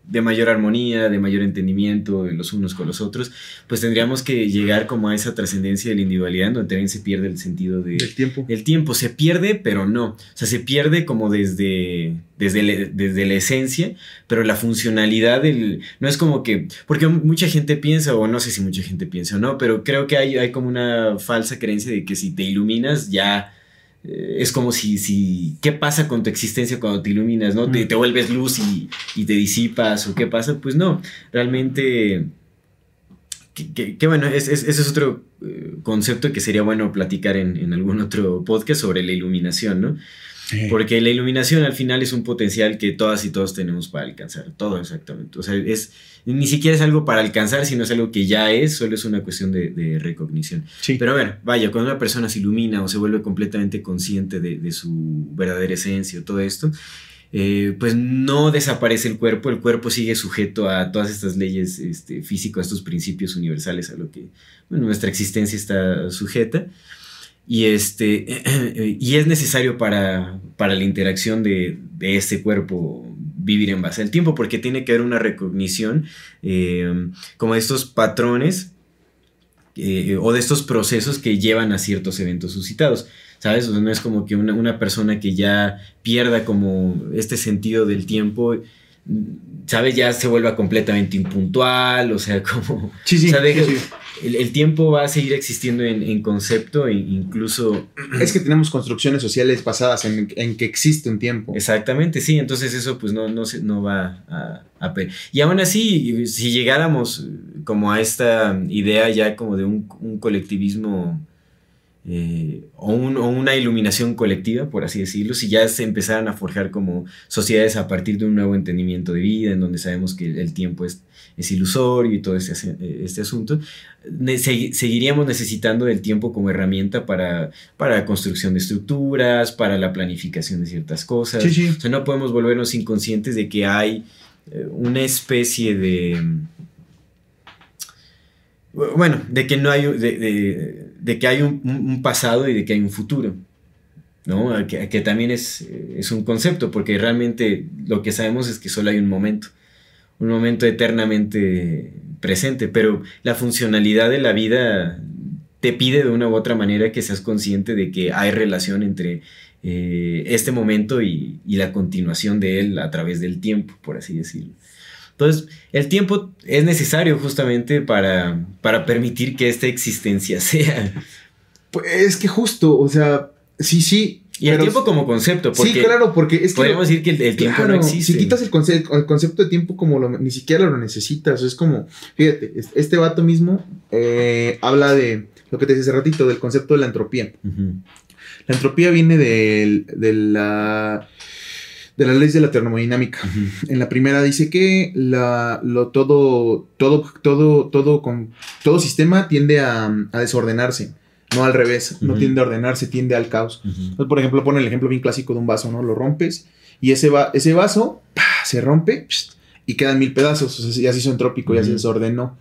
de mayor armonía, de mayor entendimiento de los unos con los otros, pues tendríamos que llegar como a esa trascendencia de la individualidad, donde también se pierde el sentido de, Del tiempo. el tiempo se pierde, pero no. O sea, se pierde como desde, desde, la- desde la esencia, pero la funcionalidad del... No es como que... Porque mucha gente piensa, o no sé si mucha gente piensa o no, pero creo que hay, hay como una falsa creencia de que si te iluminas ya... eh, Es como si, si... ¿Qué pasa con tu existencia cuando te iluminas? ¿no? Te, Mm. te vuelves luz y, y te disipas, o qué pasa. Pues no, realmente... Que, que- que bueno, es- es- ese es otro eh, concepto que sería bueno platicar en, en algún otro podcast sobre la iluminación, ¿no? Porque la iluminación al final es un potencial que todas y todos tenemos para alcanzar, todo exactamente. O sea, es, ni siquiera es algo para alcanzar, sino es algo que ya es, solo es una cuestión de, de recognición. Sí. Pero a ver, vaya, cuando una persona se ilumina o se vuelve completamente consciente de, de su verdadera esencia o todo esto, eh, pues no desaparece el cuerpo, el cuerpo sigue sujeto a todas estas leyes este, físicas, a estos principios universales a lo que bueno, nuestra existencia está sujeta. Y, este, y es necesario para, para la interacción de, de este cuerpo vivir en base al tiempo, porque tiene que haber una recognición eh, como de estos patrones eh, o de estos procesos que llevan a ciertos eventos suscitados. ¿Sabes? O sea, no es como que una, una persona que ya pierda como este sentido del tiempo, ¿sabes? Ya se vuelva completamente impuntual, o sea, como... Sí, sí, o sea, deja- sí, sí. El, el tiempo va a seguir existiendo en, en concepto e incluso... Es que tenemos construcciones sociales basadas en, en que existe un tiempo. Exactamente, sí, entonces eso pues no, no, se, no va a, a Y aún así, si llegáramos como a esta idea ya como de un, un colectivismo eh, o, un- o una iluminación colectiva, por así decirlo, si ya se empezaran a forjar como sociedades a partir de un nuevo entendimiento de vida, en donde sabemos que el tiempo es, es ilusorio y todo este, este asunto, seguiríamos necesitando del tiempo como herramienta para, para la construcción de estructuras, para la planificación de ciertas cosas. Sí, sí. O sea, no podemos volvernos inconscientes de que hay eh, una especie de... Bueno, de que no hay, de, de- de que hay un, pasado y de que hay un futuro. ¿no? Que, que también es, eh, es un concepto, porque realmente lo que sabemos es que solo hay un momento, un momento eternamente presente, pero la funcionalidad de la vida te pide de una u otra manera que seas consciente de que hay relación entre eh, este momento y, y la continuación de él a través del tiempo, por así decirlo. Entonces, el tiempo es necesario justamente para, para permitir que esta existencia sea. Pues es que justo, o sea, sí, sí. Y el tiempo como concepto, porque Sí, claro, porque es que. podemos decir que el, el tiempo Claro, no existe. Si quitas el, conce- el concepto de tiempo como lo, ni siquiera lo necesitas. Es como, fíjate, es- este vato mismo eh, habla de lo que te decía hace ratito, del concepto de la entropía. La entropía viene del- de, la de las leyes de la termodinámica. En la primera dice que la, lo, todo, todo, todo, todo, con, todo sistema tiende a, a desordenarse, no al revés, no tiende a ordenarse, tiende al caos. Entonces, por ejemplo, pone el ejemplo bien clásico de un vaso, ¿no? Lo rompes y ese, va ese vaso ¡pah! se rompe y quedan mil pedazos. O sea, ya se hizo entrópico, ya se desordenó.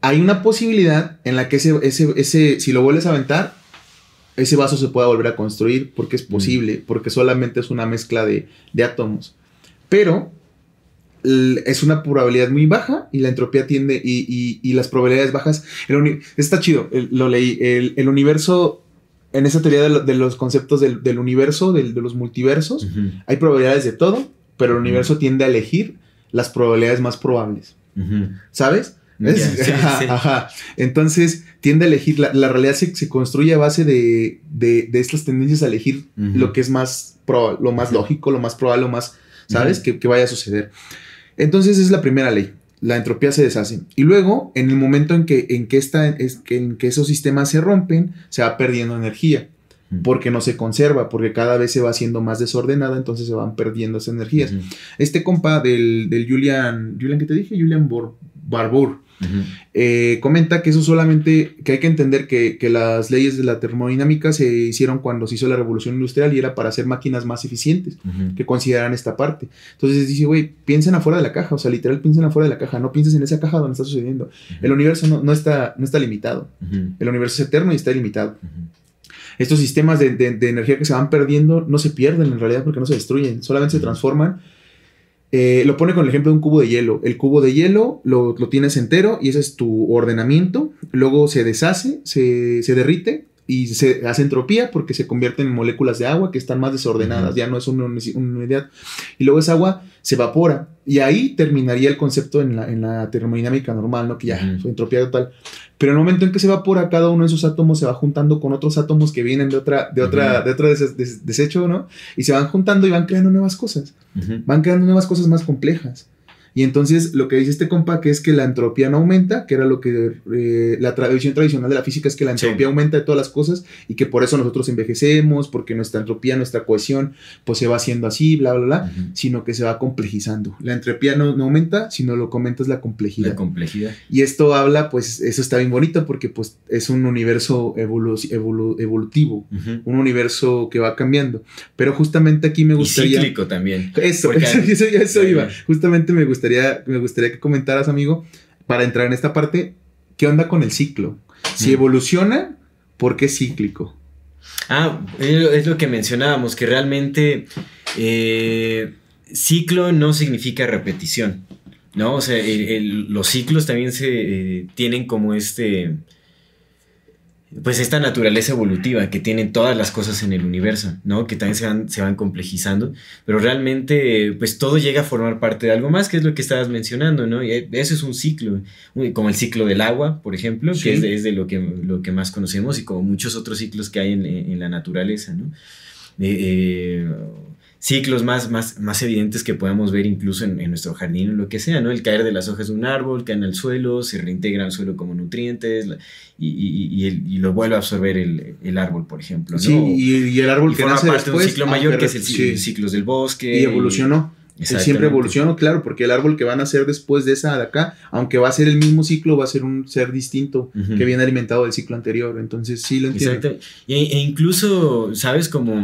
Hay una posibilidad en la que ese, ese, ese, si lo vuelves a aventar, ese vaso se pueda volver a construir porque es posible, porque solamente es una mezcla de, de átomos. Pero es una probabilidad muy baja y la entropía tiende y, y- y las probabilidades bajas. El está chido, el- lo leí. El, el universo, en esa teoría de, lo- de los conceptos del, del universo, del- de los multiversos, hay probabilidades de todo, pero el universo tiende a elegir las probabilidades más probables. ¿Sabes? Ya, Es- sí, ajá, sí. ajá. Entonces tiende a elegir, la, la realidad se, se construye a base de, de- de estas tendencias a elegir lo que es más lo más lógico, lo más probable, lo más, ¿sabes? Que, que vaya a suceder. Entonces es la primera ley. La entropía se deshace. Y luego, en el momento en que, en que, esta, en que esos sistemas se rompen, se va perdiendo energía. Porque no se conserva, porque cada vez se va haciendo más desordenada, entonces se van perdiendo esas energías. Ujú. Este compa del, del Julian, Julian, ¿qué te dije? Julian Bor- Barbour. eh, comenta que eso solamente, que hay que entender que, que, las leyes de la termodinámica se hicieron cuando se hizo la revolución industrial y era para hacer máquinas más eficientes, que consideran esta parte. Entonces dice, güey, piensen afuera de la caja, o sea, literal piensen afuera de la caja, no pienses en esa caja donde está sucediendo. El universo no, no, está, no está limitado, el universo es eterno y está ilimitado estos sistemas de, de, energía que se van perdiendo no se pierden en realidad porque no se destruyen, solamente se transforman eh, lo pone con el ejemplo de un cubo de hielo. El cubo de hielo lo, lo, tienes entero y ese es tu ordenamiento. Luego se deshace, se, se derrite y se hace entropía porque se convierten en moléculas de agua que están más desordenadas, ya no es una, unidad. Y luego esa agua se evapora y ahí terminaría el concepto en la, en la termodinámica normal, ¿no? Que ya fue entropía total. Pero en el momento en que se evapora, cada uno de esos átomos se va juntando con otros átomos que vienen de otra, de otra, de otro desecho, ¿no? Y se van juntando y van creando nuevas cosas. Van creando nuevas cosas más complejas. Y entonces lo que dice este compa que es que la entropía no aumenta, que era lo que eh, la tradición tradicional de la física es que la entropía aumenta de todas las cosas y que por eso nosotros envejecemos, porque nuestra entropía, nuestra cohesión, pues se va haciendo así, bla, bla, bla, sino que se va complejizando. La entropía no, no, aumenta, sino lo comentas la complejidad. La complejidad. Y esto habla, pues eso está bien bonito porque pues es un universo evolutivo, un universo que va cambiando. Pero justamente aquí me gustaría... Y cíclico también. Eso, eso, eso iba. Justamente me gustaría me gustaría que comentaras, amigo, para entrar en esta parte, ¿qué onda con el ciclo? Si mm. evoluciona, ¿por qué cíclico? Ah, es lo que mencionábamos, que realmente eh, ciclo no significa repetición, ¿no? O sea, los ciclos también se eh, tienen como este pues esta naturaleza evolutiva que tienen todas las cosas en el universo, ¿no? Que también se van, se van complejizando, pero realmente pues todo llega a formar parte de algo más, que es lo que estabas mencionando, ¿no? Y eso es un ciclo, como el ciclo del agua, por ejemplo, que es de, lo, que, lo que más conocemos y como muchos otros ciclos que hay en, la naturaleza, ¿no? Eh, eh, ciclos más, más, más evidentes que podemos ver incluso en, nuestro jardín o lo que sea, ¿no? El caer de las hojas de un árbol, caen al suelo, se reintegra al suelo como nutrientes y, y, lo vuelve a absorber el, árbol, por ejemplo, ¿no? Sí, y, el árbol que forma parte de un ciclo mayor que es el ciclo ciclos del bosque. Y evolucionó. Siempre evolucionó, claro, porque el árbol que van a ser después de esa de acá, aunque va a ser el mismo ciclo, va a ser un ser distinto que viene alimentado del ciclo anterior. Entonces, sí lo entiendo. Exacto. E, e incluso, ¿sabes? Como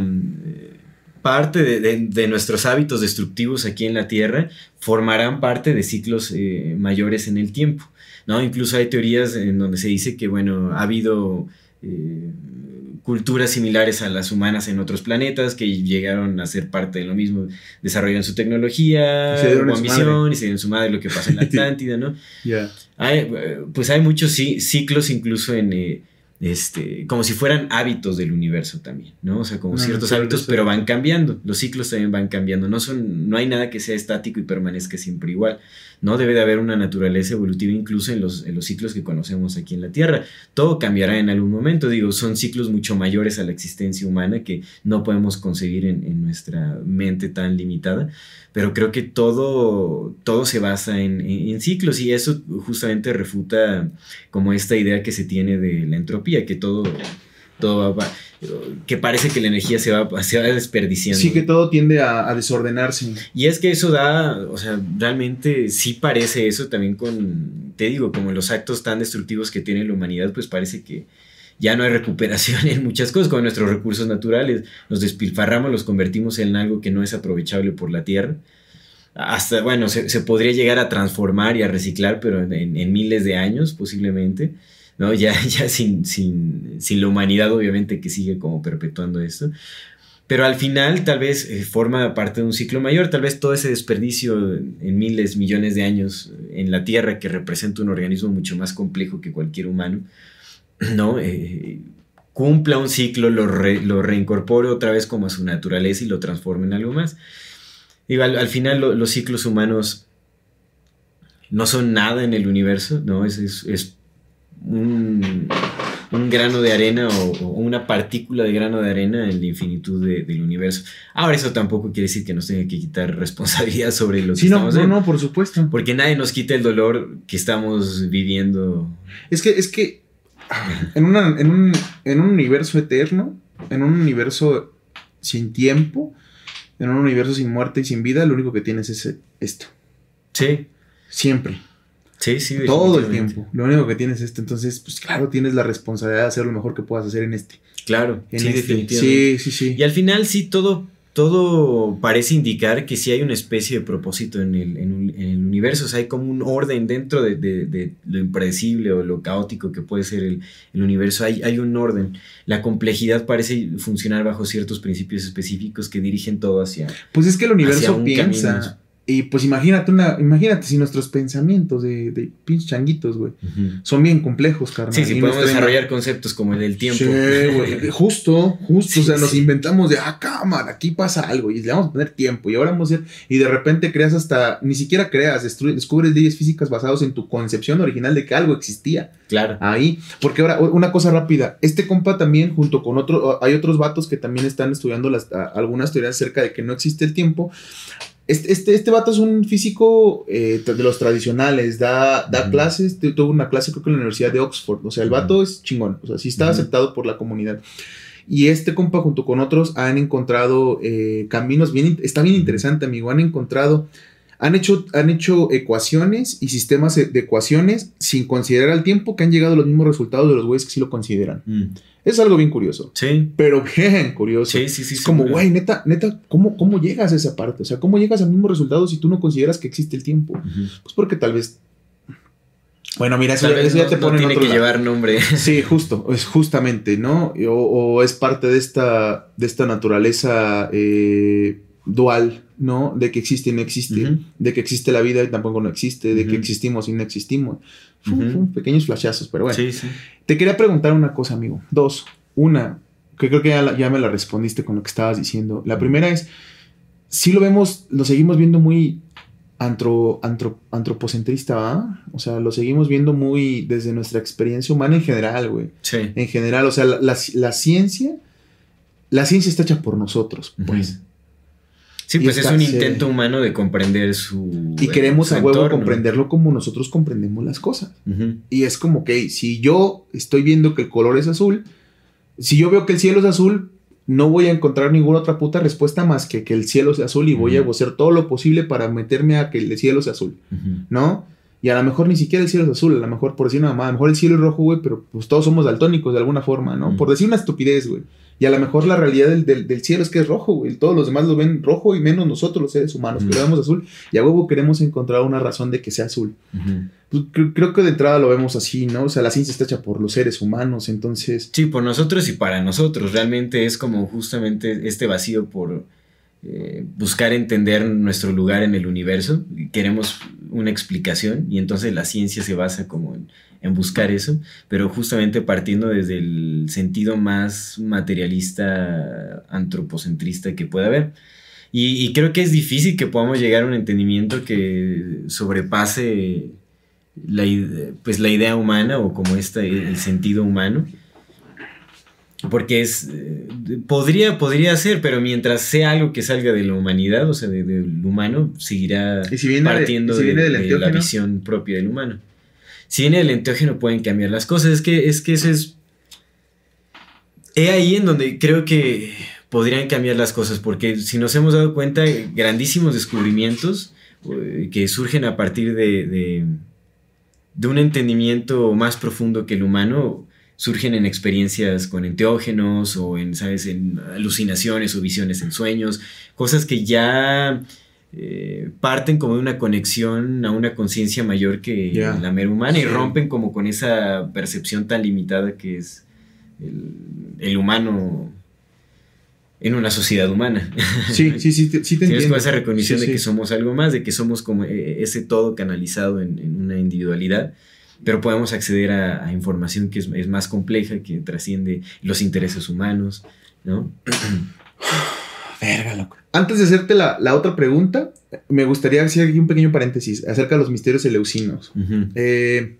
parte de, nuestros hábitos destructivos aquí en la Tierra formarán parte de ciclos eh, mayores en el tiempo. ¿no? Incluso hay teorías en donde se dice que bueno, ha habido eh, culturas similares a las humanas en otros planetas que llegaron a ser parte de lo mismo, desarrollaron su tecnología, su ambición y se dieron su madre lo que pasa en la Atlántida, ¿no? Eh, pues hay muchos ciclos incluso en este, como si fueran hábitos del universo también, ¿no? O sea, como ciertos hábitos, pero van cambiando, los ciclos también van cambiando, no, son, no hay nada que sea estático y permanezca siempre igual, ¿no? Debe de haber una naturaleza evolutiva incluso en los, en los ciclos que conocemos aquí en la Tierra. Todo cambiará en algún momento, digo, son ciclos mucho mayores a la existencia humana que no podemos concebir en, en nuestra mente tan limitada, pero creo que todo, todo se basa en, ciclos y eso justamente refuta como esta idea que se tiene de la entropía, que todo, todo va, que parece que la energía se va, se va desperdiciando. Sí, que todo tiende a, desordenarse. Y es que eso da, o sea, realmente sí parece eso también con, te digo, como los actos tan destructivos que tiene la humanidad, pues parece que ya no hay recuperación en muchas cosas con nuestros recursos naturales. Los despilfarramos, los convertimos en algo que no es aprovechable por la tierra. Hasta, bueno, se, podría llegar a transformar y a reciclar, pero en, miles de años posiblemente. ¿No? Ya, ya sin, sin, sin, la humanidad, obviamente, que sigue como perpetuando esto. Pero al final, tal vez eh, forma parte de un ciclo mayor, tal vez todo ese desperdicio en miles, millones de años en la Tierra, que representa un organismo mucho más complejo que cualquier humano, ¿no? Eh, cumpla un ciclo, lo, lo, reincorpore otra vez como a su naturaleza y lo transforme en algo más. Digo, al, final los ciclos humanos no son nada en el universo, ¿no? Es, es, un, grano de arena o, una partícula de grano de arena en la infinitud del universo. Ahora, eso tampoco quiere decir que nos tenga que quitar responsabilidad sobre lo que estamos no, no, por supuesto. Porque nadie nos quita el dolor que estamos viviendo. Es que, es que en, un, universo eterno, en un universo sin tiempo, en un universo sin muerte y sin vida, lo único que tienes es esto. Sí. Siempre. Sí, sí. Todo el tiempo. Lo único que tienes es esto. Entonces, pues claro, tienes la responsabilidad de hacer lo mejor que puedas hacer en este. Claro, En sí, este. definitivamente. Sí, sí, sí. Y al final sí todo, todo parece indicar que sí hay una especie de propósito en el, en en el universo, o sea, hay como un orden dentro de, de- de lo impredecible o lo caótico que puede ser el, el universo, hay, hay un orden. La complejidad parece funcionar bajo ciertos principios específicos que dirigen todo hacia... Pues es que el universo un piensa. Y pues imagínate una, imagínate si nuestros pensamientos de, de pinches changuitos, güey, son bien complejos, carnal. Sí, sí, Y podemos desarrollar conceptos como el del tiempo. Sí, güey. Justo, justo. Sí, o sea, nos inventamos de, ah, cámara, aquí pasa algo. Y le vamos a poner tiempo. Y ahora vamos a hacer. Y de repente creas hasta. Ni siquiera creas. descubres leyes físicas basadas en tu concepción original de que algo existía Claro. ahí. Porque ahora, una cosa rápida. Este compa también, junto con otro. Hay otros vatos que también están estudiando las, a- algunas teorías acerca de que no existe el tiempo. Este, este, este vato es un físico eh, de los tradicionales, da, da clases, tu- tuvo una clase creo que en la Universidad de Oxford, o sea, el vato es chingón, o sea, sí está aceptado por la comunidad. Y este compa junto con otros han encontrado eh, caminos bien, está bien interesante amigo, han encontrado, han hecho, han hecho ecuaciones y sistemas de de ecuaciones sin considerar al tiempo que han llegado a los mismos resultados de los güeyes que sí lo consideran. Es algo bien curioso, Sí, pero bien curioso. sí, sí, sí. Es como, güey, neta, neta, ¿cómo, ¿cómo llegas a esa parte? O sea, ¿cómo llegas al mismo resultado si tú no consideras que existe el tiempo? Pues porque tal vez. Bueno, mira, eso, Tal ya- vez eso ya no- te no pone en tiene otro que lado. llevar nombre. Sí, justo, es justamente, ¿no? O, o es parte de esta, de esta naturaleza eh, dual, ¿no? De que existe y no existe, de que existe la vida y tampoco no existe, de que existimos y no existimos. Pequeños flashazos, pero bueno. Sí, sí. Te quería preguntar una cosa, amigo. Dos. Una, que creo que ya, la- ya me la respondiste con lo que estabas diciendo. La primera es, si lo vemos, lo seguimos viendo muy antro, antro- antropocentrista, ¿va? O sea, lo seguimos viendo muy desde nuestra experiencia humana en general, güey. Sí. En general, o sea, la, la- la ciencia, la ciencia está hecha por nosotros, pues. Sí, pues es un intento humano de comprender su. Y queremos su a huevo entorno. comprenderlo como nosotros comprendemos las cosas. Y es como que si yo estoy viendo que el color es azul, si yo veo que el cielo es azul, no voy a encontrar ninguna otra puta respuesta más que que el cielo sea azul y voy a hacer todo lo posible para meterme a que el cielo sea azul. ¿no? Y a lo mejor ni siquiera el cielo es azul, a lo mejor por decir una mamá, a lo mejor el cielo es rojo, güey, pero pues todos somos daltónicos de alguna forma, ¿no? Por decir una estupidez, güey. Y a lo mejor la realidad del, del- del cielo es que es rojo, güey. Todos los demás lo ven rojo y menos nosotros los seres humanos, que lo vemos azul. Y a huevo queremos encontrar una razón de que sea azul. Pues, cre- creo que de entrada lo vemos así, ¿no? O sea, la ciencia está hecha por los seres humanos, entonces... Sí, por nosotros y para nosotros. Realmente es como justamente este vacío por eh, buscar entender nuestro lugar en el universo. Queremos una explicación y entonces la ciencia se basa como en, en buscar eso, pero justamente partiendo desde el sentido más materialista, antropocentrista que pueda haber. Y, y creo que es difícil que podamos llegar a un entendimiento que sobrepase la, pues, la idea humana o como esta, el sentido humano. Porque es. eh, podría, podría ser, pero mientras sea algo que salga de la humanidad, o sea, de- del humano, seguirá Y si viene de- partiendo si de, viene del de la visión propia del humano. Si viene del enteógeno pueden cambiar las cosas. Es que, es que eso es. He ahí en donde creo que podrían cambiar las cosas, porque si nos hemos dado cuenta, grandísimos descubrimientos eh, que surgen a partir de, de, de un entendimiento más profundo que el humano, surgen en experiencias con enteógenos o en, ¿sabes?, en alucinaciones o visiones en sueños, cosas que ya eh, parten como de una conexión a una conciencia mayor que Ya. la mera humana y rompen como con esa percepción tan limitada que es el, el humano en una sociedad humana. Sí, sí, sí, te- sí te Tienes entiendo. esa recognición Sí, de que sí. somos algo más, de que somos como eh, ese todo canalizado en, en una individualidad, pero podemos acceder a, a información que es, es más compleja, que trasciende los intereses humanos, ¿no? Verga, loco. Antes de hacerte la, la otra pregunta, me gustaría hacer aquí un pequeño paréntesis acerca de los misterios eleusinos. Ujú. Eh,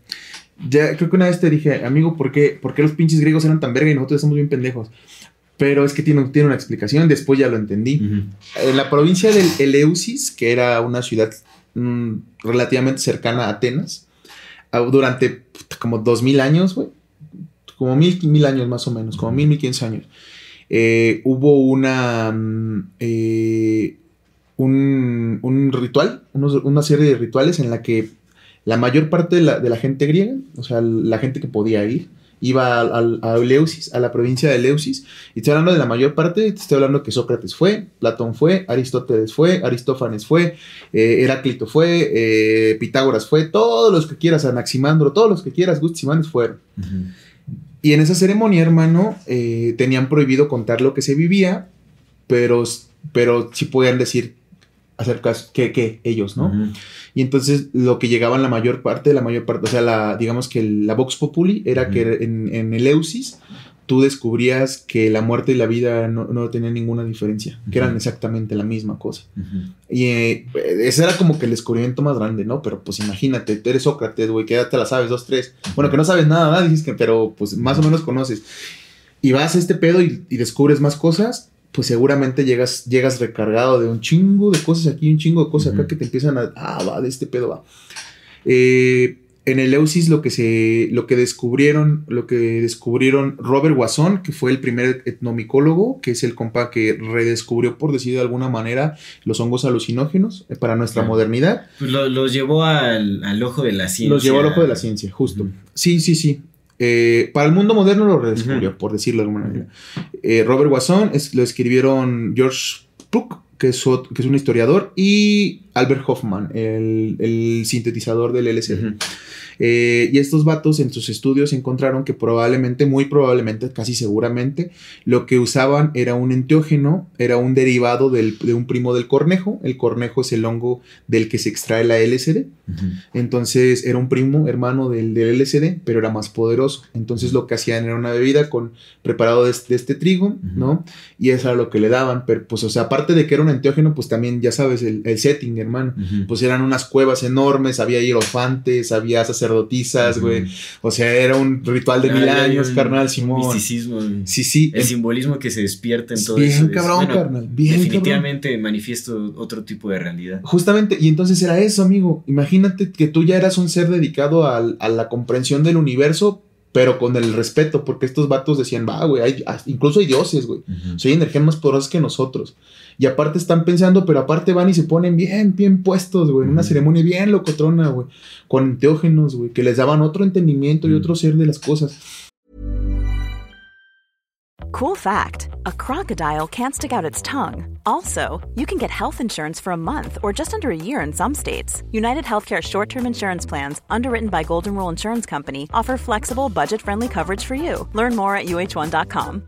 ya creo que una vez te dije, amigo, ¿por qué, por qué los pinches griegos eran tan verga y nosotros somos bien pendejos? Pero es que tiene, tiene una explicación, después ya lo entendí. Ujú. En la provincia del Eleusis, que era una ciudad mm, relativamente cercana a Atenas, durante como dos mil años, güey, como mil, mil años más o menos, como mil, mil quince años, eh, hubo una, mm, eh, un, un ritual, una serie de rituales en la que la mayor parte de la, de la gente griega, o sea, la gente que podía ir, iba a, a, a Eleusis, a la provincia de Eleusis, y estoy hablando de la mayor parte, te estoy hablando que Sócrates fue, Platón fue, Aristóteles fue, Aristófanes fue, eh, Heráclito fue, eh, Pitágoras fue, todos los que quieras, Anaximandro, todos los que quieras, Gustímanes fueron. Y en esa ceremonia, hermano, eh, tenían prohibido contar lo que se vivía, pero, pero sí podían decir acerca que, que ellos, ¿no? Y entonces lo que llegaban la mayor parte, la mayor parte, o sea, la, digamos que la Vox Populi era que en, en Eleusis tú descubrías que la muerte y la vida no, no tenían ninguna diferencia, que eran exactamente la misma cosa. Y eh, ese era como que el descubrimiento más grande, ¿no? Pero pues imagínate, tú eres Sócrates, güey, que ya te la sabes, dos, tres. Bueno, que no sabes nada, ¿verdad? Dices que, pero pues más o menos conoces. Y vas a este pedo y, y descubres más cosas, pues seguramente llegas, llegas recargado de un chingo de cosas aquí, un chingo de cosas acá que te empiezan a, ah, va, de este pedo va. Eh, en el Eusis lo que se, lo que descubrieron, lo que descubrieron Robert Wasson, que fue el primer etnomicólogo, que es el compa que redescubrió, por decir de alguna manera, los hongos alucinógenos eh, para nuestra Claro. modernidad. Pues lo- los llevó al, al ojo de la ciencia. Los llevó al ojo de la ciencia, justo. Sí, sí, sí. Eh, para el mundo moderno lo redescubrió, por decirlo de alguna manera. Eh, Robert Wasson es- lo escribieron George Puck, que es, que es un historiador, y Albert Hoffman, el, sintetizador del LSD. Eh, y estos vatos en sus estudios encontraron que probablemente, muy probablemente, casi seguramente, lo que usaban era un enteógeno, era un derivado del- de un primo del cornejo. El cornejo es el hongo del que se extrae la LSD. Entonces era un primo hermano del, del LSD, pero era más poderoso. Entonces lo que hacían era una bebida con preparado de, de este trigo. ¿no? Y eso era lo que le daban. Pero pues, o sea, aparte de que era un enteógeno, pues también, ya sabes, el, el setting, hermano. Pues eran unas cuevas enormes, había hierofantes, había sacerdotisas, güey. O sea, era un ritual de Ah, mil años, carnal, Simón. misticismo. Sí, sí. El simbolismo que se despierta en todo Bien eso. es- cabrón, carnal, bien Definitivamente manifiesto otro tipo de realidad. Justamente, y entonces era eso, amigo. Imagínate que tú ya eras un ser dedicado al- a, la comprensión del universo, pero con el respeto, porque estos vatos decían, va, güey, hay- incluso hay dioses, güey. Soy energías más poderosas que nosotros. Y aparte están pensando, pero aparte van y se ponen bien, bien puestos, güey, en una ceremonia bien locotrona, güey, con enteógenos, güey, que les daban otro entendimiento y otro ser de las cosas. Cool fact a crocodile can't stick out its tongue. Also, you can get health insurance for a month or just under a year in some states. United Healthcare short term insurance plans, underwritten by Golden Rule Insurance Company, offer flexible, budget friendly coverage for you. Learn more at uh1.com.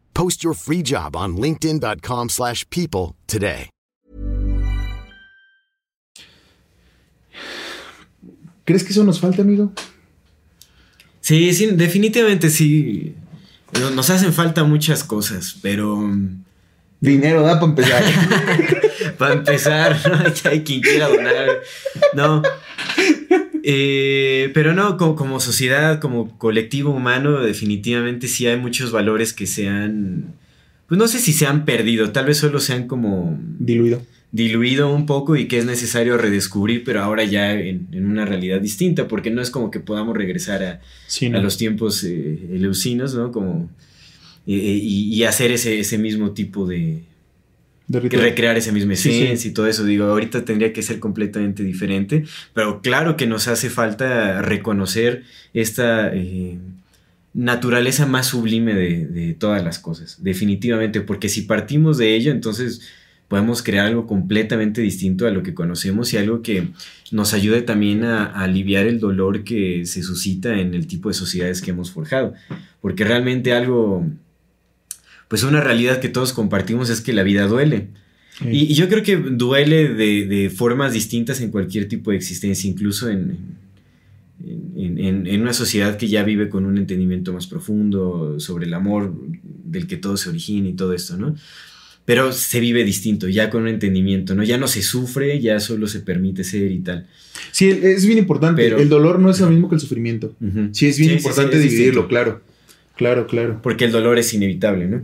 Post your free job on linkedin.com/people slash people today. ¿Crees que eso nos falta, amigo? Sí, sí, definitivamente sí. No- Nos hacen falta muchas cosas, pero mm, Dinero, da para empezar. para empezar, ¿no? hay quien quiera donar. No. Eh, pero no, como, como sociedad, como colectivo humano, definitivamente sí hay muchos valores que se han. Pues no sé si se han perdido, tal vez solo se han como Diluido. diluido un poco y que es necesario redescubrir, pero ahora ya en, en una realidad distinta, porque no es como que podamos regresar a, Sí, a los tiempos eh, eleusinos, ¿no? Como, eh, eh, y, y hacer ese, ese mismo tipo de... de que recrear esa misma Sí, sí. esencia y todo eso. Digo, ahorita tendría que ser completamente diferente, pero claro que nos hace falta reconocer esta eh, naturaleza más sublime de, de todas las cosas, definitivamente, porque si partimos de ello, entonces podemos crear algo completamente distinto a lo que conocemos y algo que nos ayude también a, a aliviar el dolor que se suscita en el tipo de sociedades que hemos forjado, porque realmente algo, pues una realidad que todos compartimos es que la vida duele. Sí. Y, y yo creo que duele de, de formas distintas en cualquier tipo de existencia, incluso en, en, en- en una sociedad que ya vive con un entendimiento más profundo sobre el amor del que todo se origina y todo esto, ¿no? Pero se vive distinto, ya con un entendimiento, ¿no? Ya no se sufre, ya solo se permite ser y tal. Sí, es bien importante. Pero- el dolor no es lo mismo que el sufrimiento. Sí, es bien sí, importante sí, es dividirlo, distinto. claro. Claro, claro. Porque el dolor es inevitable, ¿no?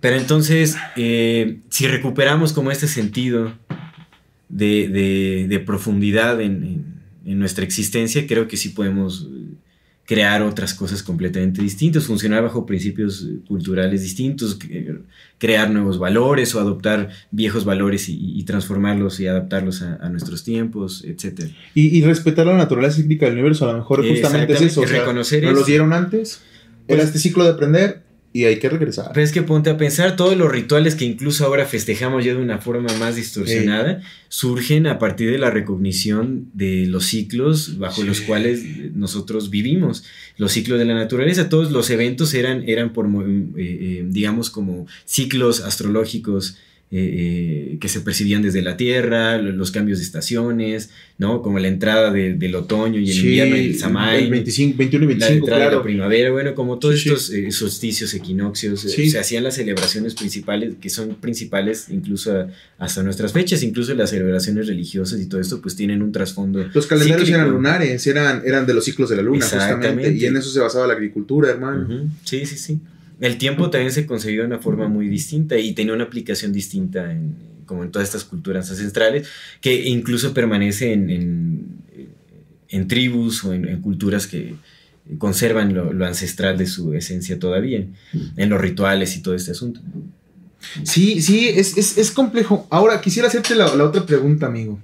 Pero entonces, eh, si recuperamos como este sentido de, de, de profundidad en, en, en, nuestra existencia, creo que sí podemos crear otras cosas completamente distintas, funcionar bajo principios culturales distintos, crear nuevos valores o adoptar viejos valores y, y transformarlos y adaptarlos a, a nuestros tiempos, etc. Y, y, respetar la naturaleza cíclica del universo, a lo mejor justamente es eso. O sea, reconocer ¿No eso. los dieron antes? Pues, Era este ciclo de aprender y hay que regresar. Pero es que ponte a pensar, todos los rituales que incluso ahora festejamos ya de una forma más distorsionada, sí. surgen a partir de la recognición de los ciclos bajo sí. los cuales nosotros vivimos. Los ciclos de la naturaleza, todos los eventos eran, eran por, eh, eh, digamos, como ciclos astrológicos. Eh, que se percibían desde la Tierra, los cambios de estaciones, ¿no? Como la entrada de, del otoño y el sí, invierno, el Samhain. El 25, 21 y 25, la entrada claro. de la primavera, bueno, como todos sí, estos eh, solsticios, equinoccios, eh, se hacían las celebraciones principales, que son principales incluso a, hasta nuestras fechas, incluso las celebraciones religiosas y todo esto, pues tienen un trasfondo. Los calendarios cíclico. eran lunares, eran, eran de los ciclos de la luna, justamente, y en eso se basaba la agricultura, hermano. Uh -huh. Sí, sí, sí el tiempo también se concebió de una forma muy distinta y tenía una aplicación distinta en, como en todas estas culturas ancestrales que incluso permanece en, en, en tribus o en, en, culturas que conservan lo, lo, ancestral de su esencia todavía, en los rituales y todo este asunto. Sí, sí, es, es, es complejo. Ahora, quisiera hacerte la, la otra pregunta, amigo,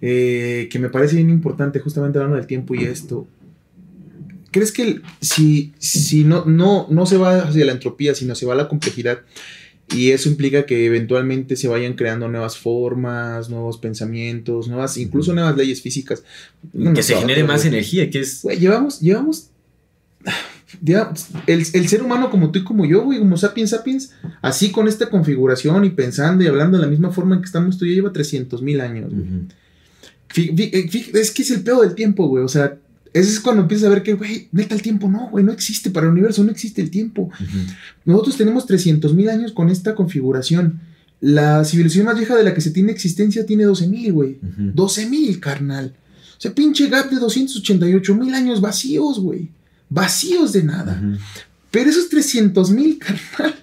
eh, que me parece bien importante, justamente hablando del tiempo y esto. ¿Crees que si, si no, no, no se va hacia la entropía, sino se va a la complejidad, y eso implica que eventualmente se vayan creando nuevas formas, nuevos pensamientos, nuevas, incluso nuevas leyes físicas? No que se genere más wey. energía, que es... Wey, llevamos, llevamos... Ya, el, el, ser humano como tú y como yo, güey, como sapiens sapiens, así con esta configuración y pensando y hablando de la misma forma en que estamos tú y yo, lleva 300 mil años. Uh -huh. Es que es el pedo del tiempo, güey, o sea, ese es cuando empiezas a ver que, güey, neta, el tiempo no, güey, no existe para el universo, no existe el tiempo. Uh -huh. Nosotros tenemos 300 mil años con esta configuración. La civilización más vieja de la que se tiene existencia tiene 12 mil, güey. Uh -huh. 12 mil, carnal. O sea, pinche gap de 288 mil años vacíos, güey. Vacíos de nada. Uh -huh. Pero esos 300 mil, carnal,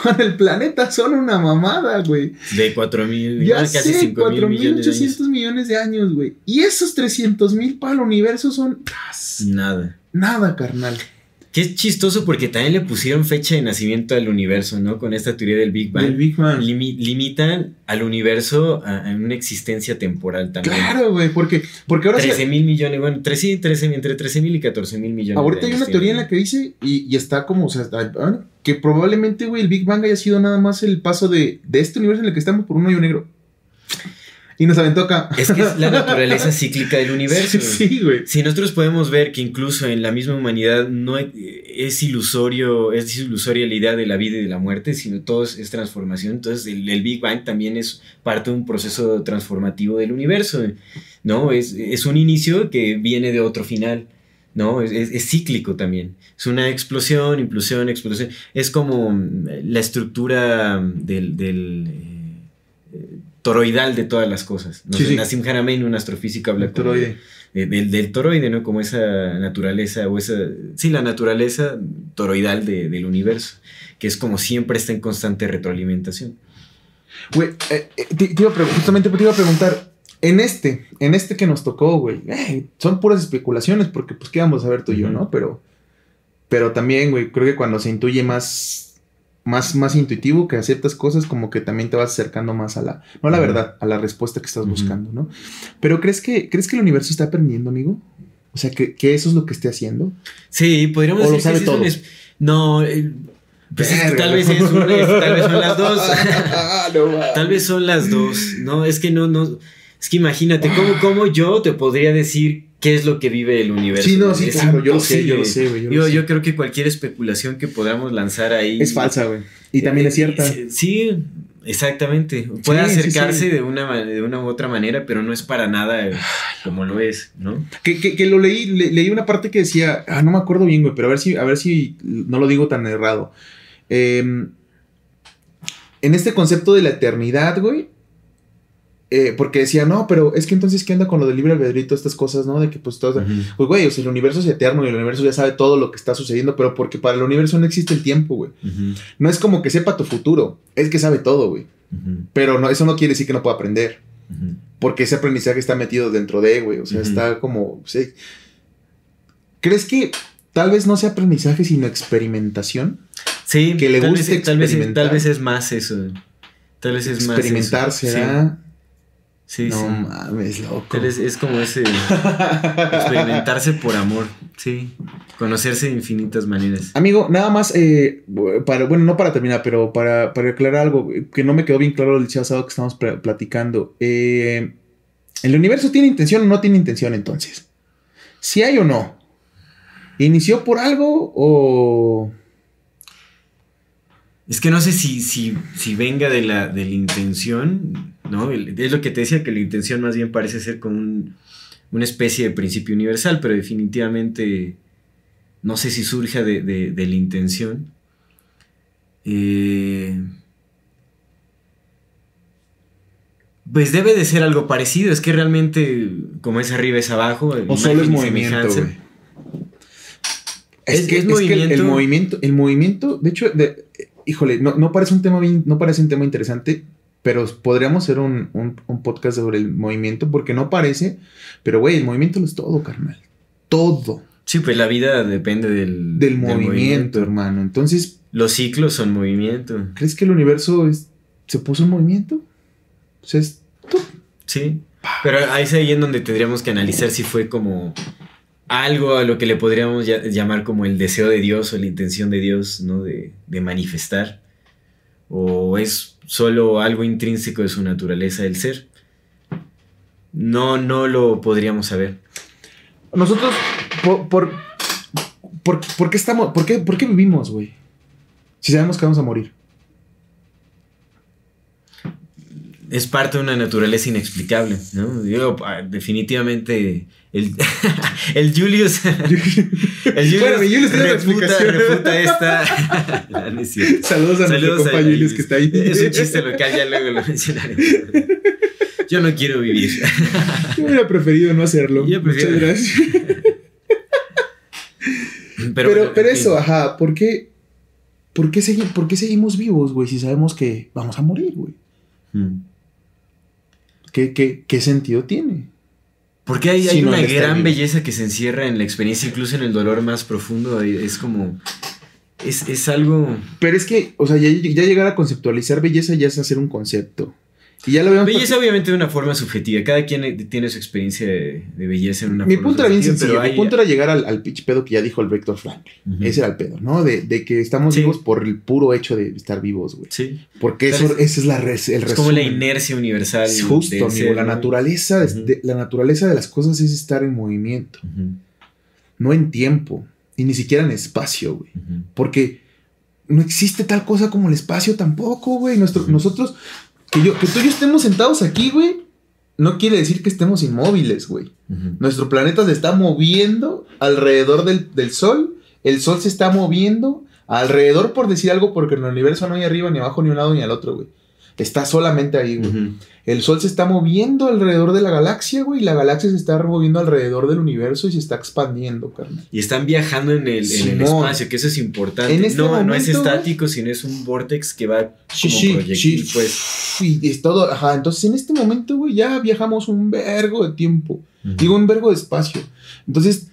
para el planeta son una mamada, güey. De 4 mil, ya casi sé, 5 mil millones, 800 millones de años, güey. Y esos 300 mil para el universo son... Nada. Nada, carnal. Que es chistoso porque también le pusieron fecha de nacimiento al universo, ¿no? Con esta teoría del Big Bang. Del Big Bang. Limi limitan al universo a, a, una existencia temporal también. Claro, güey, porque, porque ahora 13 mil millones, bueno, 13, 13, entre 13 mil y 14 mil millones. Ahorita hay una teoría en la que dice, y, y está como, o sea, que probablemente, güey, el Big Bang haya sido nada más el paso de, de este universo en el que estamos por un hoyo negro. Y nos aventó acá. Es que es la naturaleza cíclica del universo. Sí, güey. Si nosotros podemos ver que incluso en la misma humanidad no es ilusorio, es ilusoria la idea de la vida y de la muerte, sino todo es, transformación. Entonces el, el, Big Bang también es parte de un proceso transformativo del universo. ¿no? Es, es un inicio que viene de otro final. ¿no? Es, es, es, cíclico también. Es una explosión, implosión, explosión. Es como la estructura del, del toroidal de todas las cosas. ¿no? Sí, sí. Nassim Haramein, un astrofísico, habla de, de, del, del toroide, ¿no? Como esa naturaleza, o esa, sí, la naturaleza toroidal de, del universo, que es como siempre está en constante retroalimentación. Güey, eh, te, te iba a justamente te iba a preguntar, en este, en este que nos tocó, güey, eh, son puras especulaciones, porque pues qué vamos a ver tú y yo, ¿no? Pero, pero también, güey, creo que cuando se intuye más más, más intuitivo, que aceptas cosas, como que también te vas acercando más a la, no a la verdad, a la respuesta que estás uh -huh. buscando, ¿no? Pero ¿crees que, ¿crees que el universo está aprendiendo, amigo? O sea, ¿que, que eso es lo que esté haciendo? Sí, podríamos ¿O decir lo sabe que todo? Es, no, eh, pues es que tal vez es una, tal vez son las dos. no, tal vez son las dos. No, es que no, no. Es que imagínate, ¿cómo, cómo yo te podría decir qué es lo que vive el universo? Sí, no, sí, es claro, yo lo sé, yo lo sé, güey. Yo, yo, yo, creo que cualquier especulación que podamos lanzar ahí. Es falsa, güey. Y también eh, es cierta. Sí, exactamente. Puede sí, acercarse sí, sí. De, una, de una u otra manera, pero no es para nada como lo es, ¿no? Que, que, que lo leí, le, leí una parte que decía, ah, no me acuerdo bien, güey, pero a ver si, a ver si no lo digo tan errado. Eh, en este concepto de la eternidad, güey, eh, porque decía, no, pero es que entonces, ¿qué onda con lo del libre todas estas cosas, no? De que pues todo. Pues, güey, o sea, el universo es eterno y el universo ya sabe todo lo que está sucediendo, pero porque para el universo no existe el tiempo, güey. No es como que sepa tu futuro, es que sabe todo, güey. Pero no, eso no quiere decir que no pueda aprender. Porque ese aprendizaje está metido dentro de, güey. O sea, está como. Sí. ¿Crees que tal vez no sea aprendizaje, sino experimentación? Sí, que le tal guste vez, tal vez, experimentar. tal vez es más eso. Tal vez es más. Experimentar será. Sí, no sí. mames, loco. Es como ese experimentarse por amor, sí, conocerse de infinitas maneras. Amigo, nada más, eh, para, bueno, no para terminar, pero para, para aclarar algo que no me quedó bien claro el sábado que estamos pla- platicando. Eh, ¿El universo tiene intención o no tiene intención entonces? ¿Si hay o no? ¿Inició por algo o...? Es que no sé si, si, si venga de la, de la intención, ¿no? Es lo que te decía, que la intención más bien parece ser como un- una especie de principio universal, pero definitivamente no sé si surja de, de- de la intención. Eh, pues debe de ser algo parecido, es que realmente como es arriba es abajo. ¿O solo es movimiento, güey? Es, Es- que, es es que el- el, movimiento. movimiento, el movimiento, de hecho, de- híjole, no, no parece un tema bien, no parece un tema interesante, pero podríamos hacer un, un- un podcast sobre el movimiento, porque no parece, pero güey, el movimiento lo es todo, carnal. Todo. Sí, pues la vida depende del, Del movimiento, hermano. Entonces, Los ciclos son movimiento. ¿crees que el universo es- se puso en movimiento? O sea, es tú. Sí. Pero ahí es ahí en donde tendríamos que analizar si fue como algo a lo que le podríamos llamar como el deseo de Dios o la intención de Dios, ¿no? De, de manifestar. O es solo algo intrínseco de su naturaleza del ser. No, no lo podríamos saber. Nosotros, por, por, por, qué estamos, por qué, por qué vivimos, güey? Si sabemos que vamos a morir. Es parte de una naturaleza inexplicable, ¿no? Yo, ah, definitivamente, el, el Julius. el Julius, Bueno, mi Julius tiene refuta, explicación. refuta esta. Saludos a nuestro compa a Julius que está ahí. Es un chiste local, ya luego lo mencionaré. Yo no quiero vivir. Yo hubiera preferido no hacerlo. Yo Muchas gracias. Pero, Pero, bueno, pero en fin. eso, ajá, ¿por qué, por qué, segui- por qué seguimos vivos, güey? Si sabemos que vamos a morir, güey. Mm. ¿Qué, qué, qué sentido tiene? Porque hay, hay no una gran belleza que se encierra en la experiencia, incluso en el dolor más profundo. Es como. Es, es algo. Pero es que, o sea, ya, ya llegar a conceptualizar belleza ya es hacer un concepto. Y ya lo vemos. Belleza, obviamente, de una forma subjetiva. Cada quien eh, tiene su experiencia de, de belleza en una Mi forma punto era bien sencillo. Mi punto era llegar al, al pitch pedo que ya dijo el Vector Franklin. Ujú. Ese era el pedo, ¿no? De, de que estamos Sí. vivos por el puro hecho de estar vivos, güey. Sí. Porque Pero eso, es- ese es la res- el Es como la inercia universal. Es Justo, amigo. ser, la, naturaleza, de- la naturaleza de las cosas es estar en movimiento, no en tiempo, y ni siquiera en espacio, güey. Porque no existe tal cosa como el espacio tampoco, güey. Nuestro-. Nosotros, que, yo, que tú y yo estemos sentados aquí, güey, no quiere decir que estemos inmóviles, güey. Nuestro planeta se está moviendo alrededor del, del Sol. El Sol se está moviendo alrededor, por decir algo, porque en el universo no hay arriba, ni abajo, ni un lado, ni al otro, güey. Está solamente ahí, güey. El Sol se está moviendo alrededor de la galaxia, güey. Y la galaxia se está moviendo alrededor del universo y se está expandiendo, carnal. Y están viajando en el, en el Simón. espacio, que eso es importante. En este no, no es momento, estático, sino es un vortex que va Sí, como sí, proyectil, sí. pues. Y es todo, ajá. Entonces, en este momento, güey, ya viajamos un vergo de tiempo. Digo, un vergo de espacio. Entonces,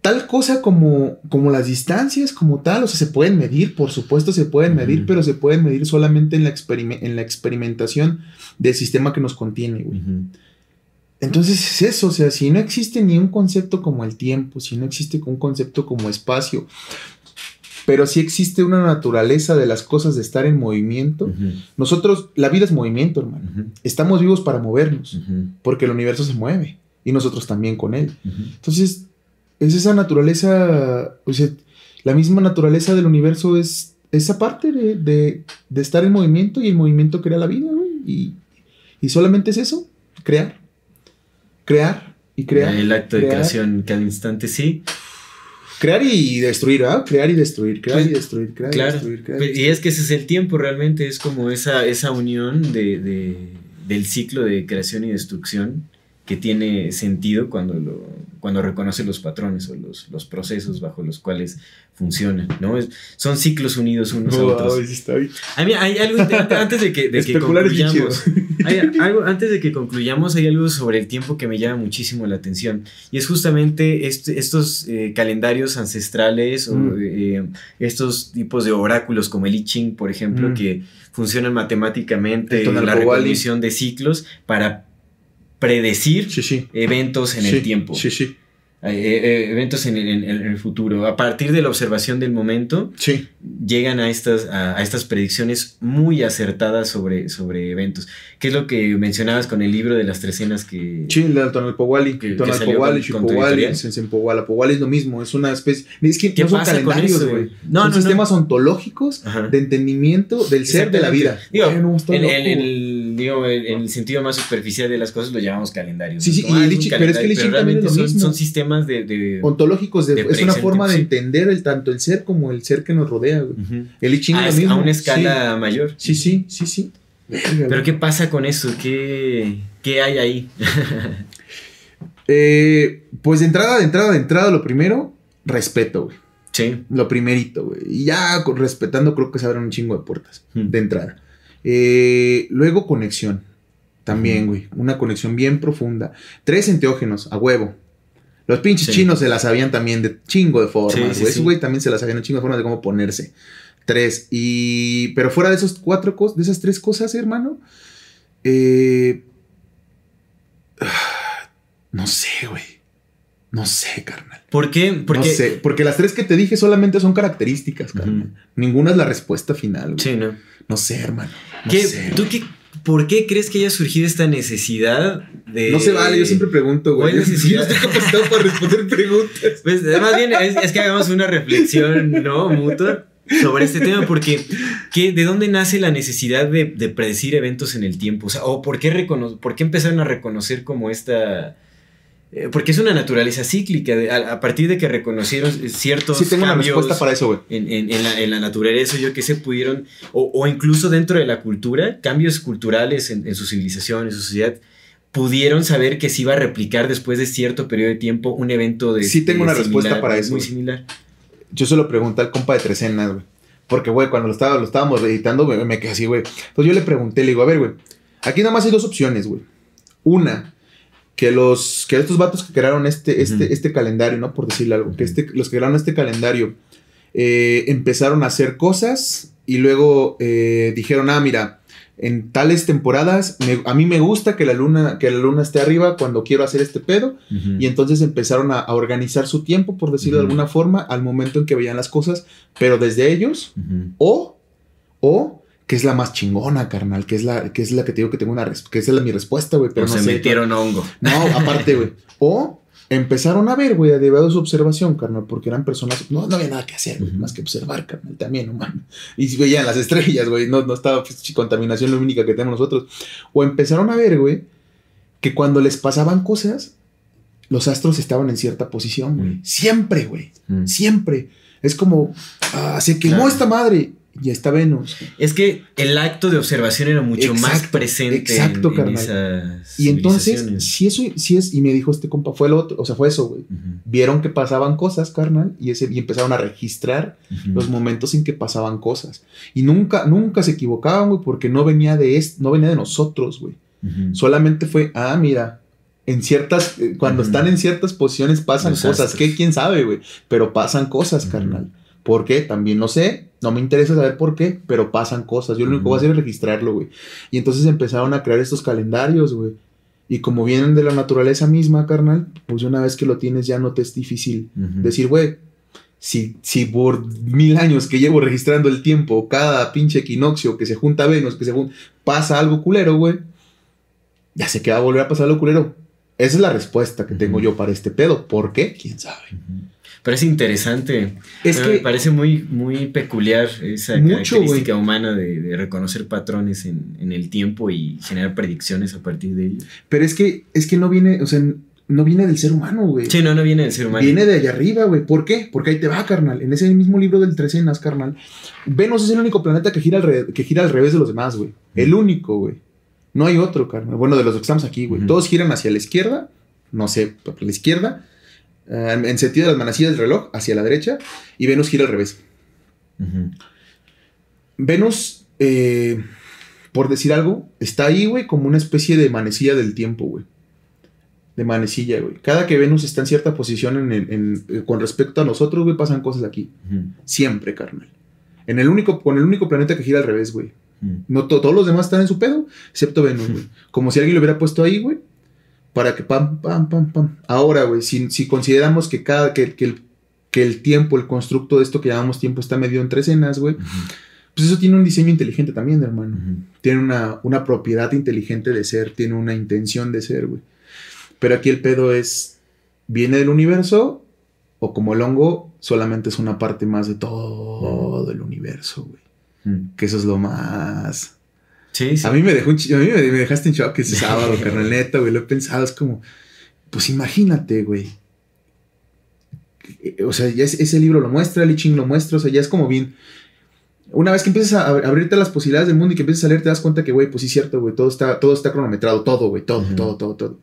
tal cosa como, como las distancias, como tal, o sea, se pueden medir, por supuesto se pueden medir, pero se pueden medir solamente en la, experime- en la experimentación del sistema que nos contiene, güey. Entonces es eso, o sea, si no existe ni un concepto como el tiempo, si no existe un concepto como espacio, pero sí existe una naturaleza de las cosas de estar en movimiento, nosotros, la vida es movimiento, hermano. Estamos vivos para movernos, porque el universo se mueve y nosotros también con él. Entonces, es esa naturaleza, o sea, la misma naturaleza del universo es esa parte de, de- de estar en movimiento y el movimiento crea la vida, güey. Y, y solamente es eso, crear. Crear y crear. El acto de creación cada instante, sí. Crear y destruir, ¿ah? Crear y destruir, crear Pues, y destruir, crear y Claro. destruir, crear y Pues, Y es que ese es el tiempo realmente, es como esa, esa unión de, de- del ciclo de creación y destrucción que tiene sentido cuando, lo, cuando reconoce los patrones o los, los procesos bajo los cuales funcionan, ¿no? Es- son ciclos unidos unos a otros. Está bien. A mí hay algo antes de que, de concluyamos. Hay algo, antes de que concluyamos, hay algo sobre el tiempo que me llama muchísimo la atención. Y es justamente estos eh, calendarios ancestrales o Mm. eh, estos tipos de oráculos como el I Ching, por ejemplo, Mm. que funcionan matemáticamente El la recognición de ciclos para predecir Sí, sí. eventos en el tiempo. Sí, sí. Eh, eh, eventos en el, en en el futuro. A partir de la observación del momento, Sí. llegan a estas, a, a estas predicciones muy acertadas sobre, sobre eventos. ¿Qué es lo que mencionabas con el libro de las tres escenas que... Sí, el Tonalpohualli, Que- que Xiuhpohualli, editorial. Sensenpohualli es lo mismo, es una especie, es que ¿Qué no son pasa con calendarios, eso, güey? No, son no, no. sistemas ontológicos Ajá. de entendimiento del ser de la vida. Digo, Bueno, en, el, digo, en- el sentido más superficial de las cosas lo llamamos calendarios. Sí, sí, y ah, pero es que también es lo mismo. Son, son de... de- ontológicos de, de es una forma de entender el tanto el ser como el ser que nos rodea, güey. El I Ching a, lo mismo. a una escala mayor. Sí, sí, sí, sí. Pero. ¿qué pasa con eso? ¿Qué, qué hay ahí? Eh, pues de entrada, de entrada, de entrada, lo primero, respeto, güey. sí. Lo primerito, güey. Y ya con- respetando creo que se abren un chingo de puertas Hmm. de entrada. Eh, luego conexión. También, güey. Una conexión bien profunda. Tres enteógenos, a huevo. Los pinches Sí. chinos se las sabían también de chingo de formas, güey. sí, Esos sí. güey también se las sabían de chingo de formas de cómo ponerse. Tres. Y. Pero fuera de esos cuatro cosas, de esas tres cosas, hermano. Eh. No sé, güey. No sé, carnal. ¿Por qué? Porque... No sé, porque las tres que te dije solamente son características, carnal. Ninguna es la respuesta final. güey. Sí, ¿no? No sé, hermano. No ¿Qué- sé. ¿Tú qué, ¿Por qué crees que haya surgido esta necesidad de... No se vale, yo siempre pregunto, güey. ¿Cuál Yo necesidad? estoy capacitado para responder preguntas. Pues más bien es, es que hagamos una reflexión, ¿no? Mutua sobre este tema, porque ¿qué, ¿de dónde nace la necesidad de, de predecir eventos en el tiempo? O sea, ¿o por qué, recono- por qué empezaron a reconocer como esta... eh, porque es una naturaleza cíclica, a, partir de que reconocieron ciertos Sí, tengo una cambios respuesta para eso, güey. en, en- en la, en la naturaleza, yo que sé, pudieron, o, o incluso dentro de la cultura, cambios culturales en, su civilización, en su sociedad, pudieron saber que se iba a replicar después de cierto periodo de tiempo un evento de... Sí, tengo de una respuesta para eso, Muy similar. Yo se lo pregunté al compa de Trecenas, güey. Porque, güey, cuando lo, estaba, lo estábamos editando, güey, me quedé así, güey. Entonces yo le pregunté, le digo, a ver, güey. Aquí nada más hay dos opciones, güey. Una, que los que estos vatos que crearon este, este, este calendario, ¿no? Por decirle algo, que este, los que crearon este calendario eh, empezaron a hacer cosas y luego eh, dijeron, ah, mira, en tales temporadas me- a mí me gusta que la luna que la luna esté arriba cuando quiero hacer este pedo y entonces empezaron a, a organizar su tiempo, por decirlo de alguna forma, al momento en que veían las cosas, pero desde ellos, o, o, que es la más chingona, carnal, que es la, que es la que te digo que tengo una, que es la, mi respuesta, güey, pero o no se sé. metieron hongo. No, aparte, güey. O empezaron a ver, güey, a debido a su observación, carnal, porque eran personas, no, no había nada que hacer, güey, más que observar, carnal, también, no mames. Y veían las estrellas, güey, no, no estaba pues, contaminación la única que tenemos nosotros. O empezaron a ver, güey, que cuando les pasaban cosas, los astros estaban en cierta posición, güey. Mm. Siempre, güey, Mm. siempre. Es como, ah, se quemó Claro. esta madre, y está Venus. Es que el acto de observación era mucho más presente exacto, en, en carnal. esas Y entonces, si eso, si es, y me dijo este compa, fue lo otro, o sea, fue eso, güey. Vieron que pasaban cosas, carnal, y, ese, y empezaron a registrar los momentos en que pasaban cosas. Y nunca, nunca se equivocaban, güey, porque no venía de est- no venía de nosotros, güey. Solamente fue, ah, mira, en ciertas, eh, cuando están en ciertas posiciones pasan cosas, que quién sabe, güey, pero pasan cosas, carnal. ¿Por qué? También no sé, no me interesa saber por qué, pero pasan cosas. Yo lo único que voy a hacer es registrarlo, güey. Y entonces empezaron a crear estos calendarios, güey. Y como vienen de la naturaleza misma, carnal, pues una vez que lo tienes ya no te es difícil decir, güey, si, si por mil años que llevo registrando el tiempo, cada pinche equinoccio que se junta Venus, que se junta, pasa algo culero, güey, ya sé que va a volver a pasar algo culero. Esa es la respuesta que tengo yo para este pedo. ¿Por qué? ¿Quién sabe? Pero es interesante. Es Me que parece muy, muy peculiar esa Mucho, característica humana de, de reconocer patrones en, en el tiempo y generar predicciones a partir de ellos. Pero es que, es que no viene, o sea, no viene del ser humano, güey. Sí, no, no viene del ser humano. Viene de allá arriba, güey. ¿Por qué? Porque ahí te va, carnal. En ese mismo libro del Trecenas, carnal. Venus es el único planeta que gira, al que gira al revés de los demás, güey. El único, güey. No hay otro, carnal. Bueno, de los que estamos aquí, güey. Todos giran hacia la izquierda, no sé, la izquierda, en sentido de las manecillas del reloj, hacia la derecha, y Venus gira al revés. Venus, eh, por decir algo, está ahí, güey, como una especie de manecilla del tiempo, güey. De manecilla, güey. Cada que Venus está en cierta posición en eh, con respecto a nosotros, güey, pasan cosas aquí. Siempre, carnal. En el único, con el único planeta que gira al revés, güey. No, to- todos los demás están en su pedo, excepto Venus, güey. Como si alguien lo hubiera puesto ahí, güey. Para que pam, pam, pam, pam. Ahora, güey, si, si consideramos que cada, que, que el, que el tiempo, el constructo de esto que llamamos tiempo está medido en tres escenas, güey. Pues eso tiene un diseño inteligente también, hermano. Tiene una, una propiedad inteligente de ser, tiene una intención de ser, güey. Pero aquí el pedo es, ¿viene del universo? O como el hongo, solamente es una parte más de todo el universo, güey. Que eso es lo más... Sí, sí. A mí me dejó un a mí me, dejaste en shock ese sábado, carnal, neta, güey. Lo he pensado, es como, pues imagínate, güey. Eh, O sea, ya es- ese libro lo muestra, el I Ching lo muestra, o sea, ya es como bien. Una vez que empiezas a ab- abrirte las posibilidades del mundo y que empiezas a leer, te das cuenta que, güey, pues sí es cierto, güey, todo está, todo está cronometrado, todo, güey, todo, todo, todo, todo.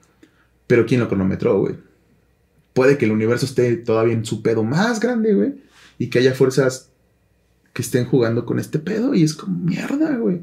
Pero ¿quién lo cronometró, güey? Puede que el universo esté todavía en su pedo más grande, güey, y que haya fuerzas que estén jugando con este pedo y es como mierda, güey.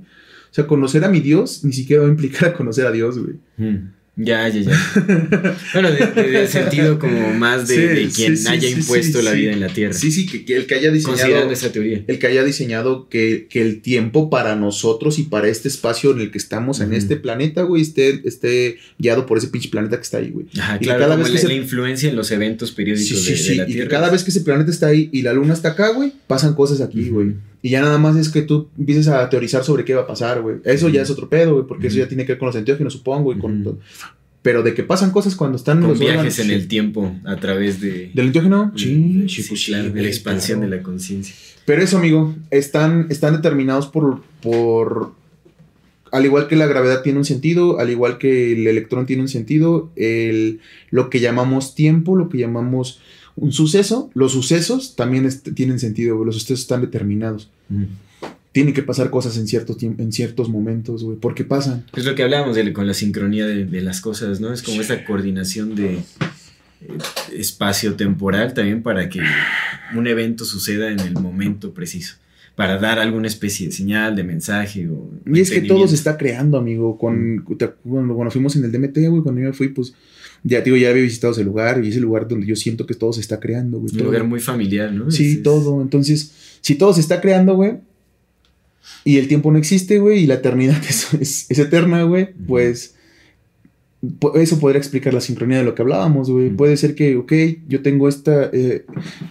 O sea, conocer a mi Dios ni siquiera va a implicar a conocer a Dios, güey. Mm. Ya, ya, ya. bueno, de, de- de sentido como más de, Sí, de quien sí, haya sí, impuesto la vida en la Tierra. Sí, sí, que, que el que haya diseñado. Considerando esa teoría. El que haya diseñado que, que el tiempo para nosotros y para este espacio en el que estamos, en este planeta, güey, esté, esté guiado por ese pinche planeta que está ahí, güey. Ajá, Y que claro, cada como vez que la, se- la influencia en los eventos periódicos Sí, sí, de, la Y que Tierra. cada vez que ese planeta está ahí y la luna está acá, güey, pasan cosas aquí, güey. Y ya nada más es que tú empieces a teorizar sobre qué va a pasar, güey. Eso ya es otro pedo, güey, porque eso ya tiene que ver con los enteógenos, supongo, y con todo. Pero de que pasan cosas cuando están Con los viajes órganos, en el tiempo a través de... ¿Del enteógeno? Sí, sí, pues claro, de la expansión claro. de la conciencia. Pero eso, amigo, están, están determinados por, por. Al igual que la gravedad tiene un sentido, al igual que el electrón tiene un sentido, el, lo que llamamos tiempo, lo que llamamos un suceso, los sucesos también tienen sentido, güey, los sucesos están determinados. Tienen que pasar cosas en ciertos, en ciertos momentos, güey, porque pasan. Es lo que hablábamos de- con la sincronía de, de las cosas, ¿no? Es como esa coordinación de eh, espacio-temporal también para que un evento suceda en el momento preciso, para dar alguna especie de señal, de mensaje o... Y es que todo se está creando, amigo. Con, te acu- cuando, cuando fuimos en el DMT, güey, cuando yo me fui, pues, ya, digo, ya había visitado ese lugar y ese lugar donde yo siento que todo se está creando, güey. Un todo. lugar muy familiar, ¿no? Sí, todo. Entonces, si todo se está creando, güey, y el tiempo no existe, güey, y la eternidad es, es- es eterna, güey, pues eso podría explicar la sincronía de lo que hablábamos, güey. Puede ser que, ok, yo tengo esta, eh,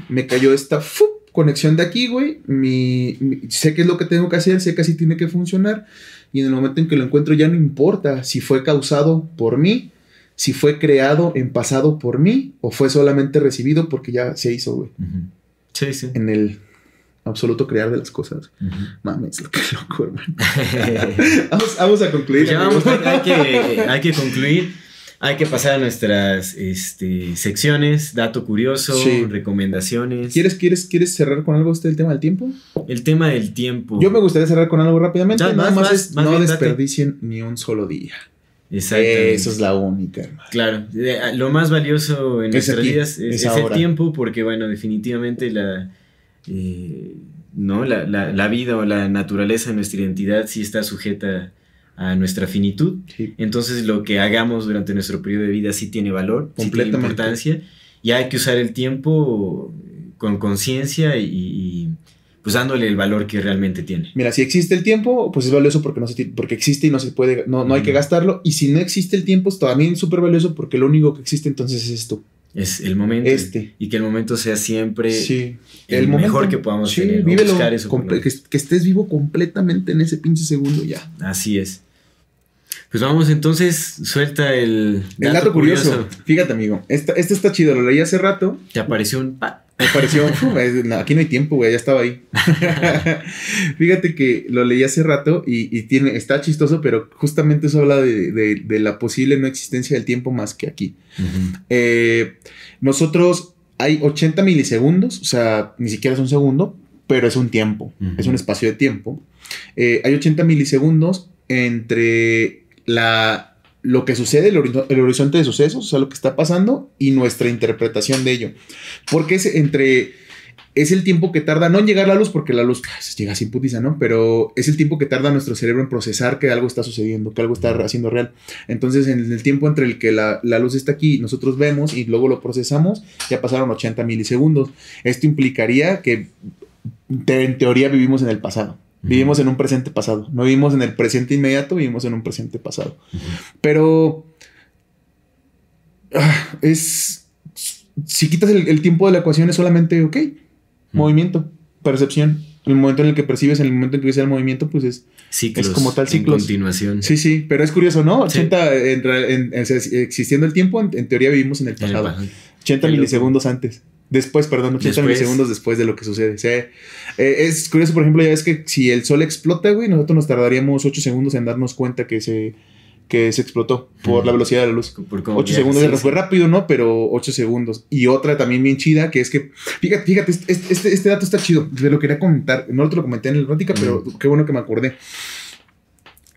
me cayó esta ¡fup! conexión de aquí, güey. Mi, mi- sé qué es lo que tengo que hacer, sé que así tiene que funcionar. Y en el momento en que lo encuentro ya no importa si fue causado por mí, si fue creado en pasado por mí, o fue solamente recibido porque ya se hizo, güey. Sí, sí. en el absoluto crear de las cosas. Mames, lo que loco, hermano. vamos, vamos a concluir. Ya vamos, hay que, hay que concluir. Hay que pasar a nuestras este, secciones, dato curioso, Sí. recomendaciones. ¿Quieres, quieres, ¿Quieres cerrar con algo usted el tema del tiempo? El tema del tiempo. Yo me gustaría cerrar con algo rápidamente. Ya, Nada más vas, es más no bien, date. desperdicien ni un solo día. Exactamente. Eso es la única, hermano. Claro, lo más valioso en Es nuestras vidas es, el tiempo, porque bueno, definitivamente la, eh, ¿no? La, la- la vida o la naturaleza de nuestra identidad sí está sujeta a nuestra finitud. Sí. Entonces lo que hagamos durante nuestro periodo de vida sí tiene valor, sí tiene importancia, y hay que usar el tiempo con conciencia y, y, pues dándole el valor que realmente tiene. Mira, si existe el tiempo, pues es valioso porque, no se, porque existe y no se puede, no, no hay que gastarlo. Y si no existe el tiempo, es también súper valioso porque lo único que existe entonces es esto. Es el momento. Este. Y que el momento sea siempre Sí. el mejor que podamos sí, tener, vívelo buscar eso que, que estés vivo completamente en ese pinche segundo ya. Así es. Pues vamos entonces, suelta el El dato curioso. Fíjate, amigo. Esta, este está chido. Lo leí hace rato. Te apareció un pa. Me pareció. aquí no hay tiempo, güey. Ya estaba ahí. Fíjate que lo leí hace rato y, y tiene, está chistoso, pero justamente eso habla de, de- de la posible no existencia del tiempo más que aquí. Eh, nosotros hay 80 milisegundos, o sea, ni siquiera es un segundo, pero es un tiempo, es un espacio de tiempo. Eh, hay 80 milisegundos entre la, lo que sucede, el, horizo- el horizonte de sucesos, o sea, lo que está pasando y nuestra interpretación de ello. Porque es entre. Es el tiempo que tarda, no en llegar la luz, porque la luz pues, llega sin putiza, ¿no? Pero es el tiempo que tarda nuestro cerebro en procesar que algo está sucediendo, que algo está haciendo real. Entonces, en el tiempo entre el que la, la luz está aquí, nosotros vemos y luego lo procesamos, ya pasaron 80 milisegundos. Esto implicaría que te- en teoría vivimos en el pasado. Vivimos en un presente pasado. No vivimos en el presente inmediato, vivimos en un presente pasado. Pero ah, es. Si quitas el, el tiempo de la ecuación, es solamente, ok, movimiento, percepción. El momento en el que percibes, en el momento en que ves el movimiento, pues es. Ciclos. Es como tal En ciclos. continuación. Sí, sí, pero es curioso, ¿no? Sí. 80, en en- en- existiendo el tiempo, en, en teoría vivimos en el En el pasado. pasado. 80 Qué loco. milisegundos antes. Después, perdón, 80 Después. milisegundos después de lo que sucede. Sí. Eh, es curioso, por ejemplo, ya ves que si el sol explota, güey, nosotros nos tardaríamos 8 segundos en darnos cuenta que se, que se explotó por la velocidad de la luz. Por cómo 8 viaja, segundos, sí, fue rápido, ¿no? Pero 8 segundos. Y otra también bien chida, que es que, fíjate, fíjate, este, este, este dato está chido. Te lo quería comentar. No te lo comenté en el Rática, pero qué bueno que me acordé.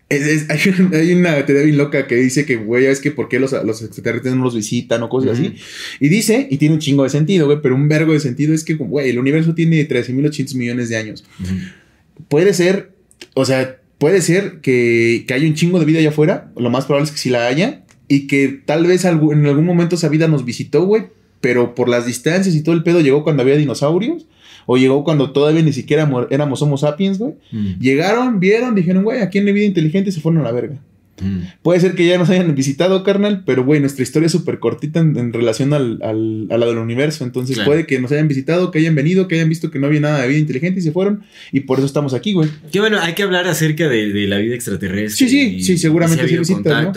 Es- es- hay, un- hay una teoría bien loca que dice que, güey, es que por qué los, los extraterrestres no los visitan o cosas así. Y dice, y tiene un chingo de sentido, güey, pero un vergo de sentido es que, güey, el universo tiene 13.800 millones de años. Puede ser, o sea, puede ser que, que haya un chingo de vida allá afuera. Lo más probable es que sí la haya. Y que tal vez en algún momento esa vida nos visitó, güey. Pero por las distancias y todo el pedo llegó cuando había dinosaurios. O llegó cuando todavía ni siquiera mo- éramos Homo sapiens, güey. Mm. Llegaron, vieron, dijeron, güey, aquí no hay vida inteligente y se fueron a la verga. Mm. Puede ser que ya nos hayan visitado, carnal, pero güey, nuestra historia es súper cortita en, en relación al, al- a la del universo. Entonces Claro. puede que nos hayan visitado, que hayan venido, que hayan visto que no había nada de vida inteligente y se fueron. Y por eso estamos aquí, güey. Que bueno, hay que hablar acerca de, de la vida extraterrestre. Sí, sí, y- sí, seguramente sí visitan, ¿no?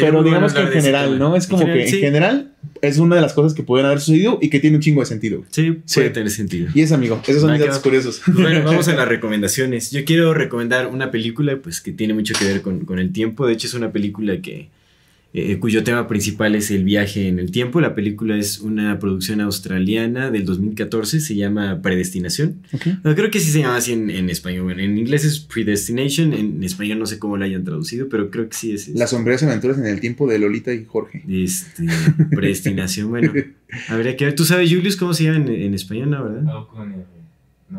Pero digamos que en general. ¿no? Es como que en general es una de las cosas que pueden haber sucedido y que tiene un chingo de sentido. Sí, Sí. puede tener sentido. Y es amigo, esos son datos curiosos. Bueno, vamos a las recomendaciones. Yo quiero recomendar una película pues que tiene mucho que ver con, con el tiempo. De hecho, es una película que eh, cuyo tema principal es el viaje en el tiempo. La película es una producción australiana del 2014, se llama Predestinación. No, creo que sí se llama así en, en español. Bueno, en inglés es Predestination, en español no sé cómo lo hayan traducido, pero creo que sí es. Las sombrías aventuras en el tiempo de Lolita y Jorge. Este, predestinación, bueno. Habría que ver. ¿Tú sabes, Julius, cómo se llama en, en español, no, verdad? No.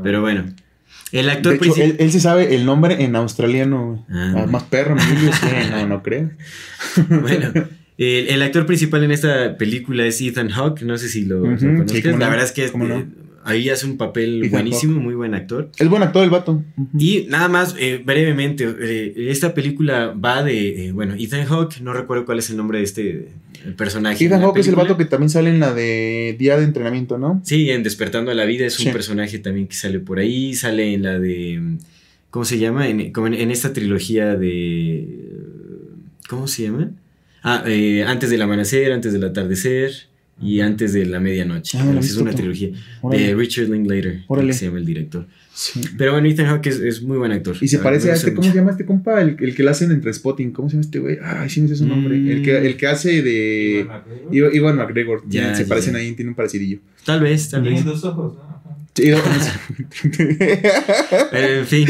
Pero bueno. El De actor hecho, principal. él, él se sabe el nombre en australiano. Ah. Ah, más perro, no, no creas. Bueno, el, el actor principal en esta película es Ethan Hawke. No sé si lo, sí, conozcas. La no, verdad es que no. Ahí hace un papel buenísimo, muy buen actor. Es buen actor el vato. Y nada más, eh, brevemente, eh, esta película va de, eh, bueno, Ethan Hawke, no recuerdo cuál es el nombre de este personaje. Ethan Hawke es el vato que también sale en la de Día de Entrenamiento, ¿no? Sí, en Despertando a la Vida es un Sí. personaje también que sale por ahí, sale en la de, ¿cómo se llama? En, como en, en esta trilogía de, ¿cómo se llama? Ah, antes del amanecer, antes del atardecer y antes de la medianoche. Ah, la es una tú. trilogía Órale. de Richard Linklater, que se llama el director. Sí. Pero bueno, Ethan Hawke es, es muy buen actor. Y se Ah, parece a este, ¿cómo mucho. se llama este compa? El, el que le hacen entre Spotting. ¿Cómo se llama este güey? Ay, sí, no sé su nombre. Mm. El, que, el que hace de. Ivan McGregor. Ivan McGregor. Ya, se ya, parecen ya. ahí, tienen un parecidillo. Tal vez, tal vez. Tienen dos ojos, ¿no? Sí, no, Pero en fin.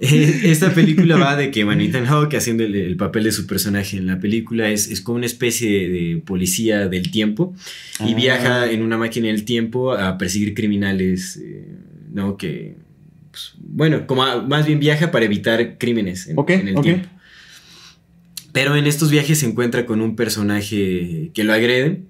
Eh, Esta película va de que bueno, Ethan Hawke haciendo el, el papel de su personaje en la película es, es como una especie de policía del tiempo y Ah. viaja en una máquina del tiempo a perseguir criminales, eh, ¿no? Que, pues, bueno, como a- más bien viaja para evitar crímenes en, el tiempo. Pero en estos viajes se encuentra con un personaje que lo agrede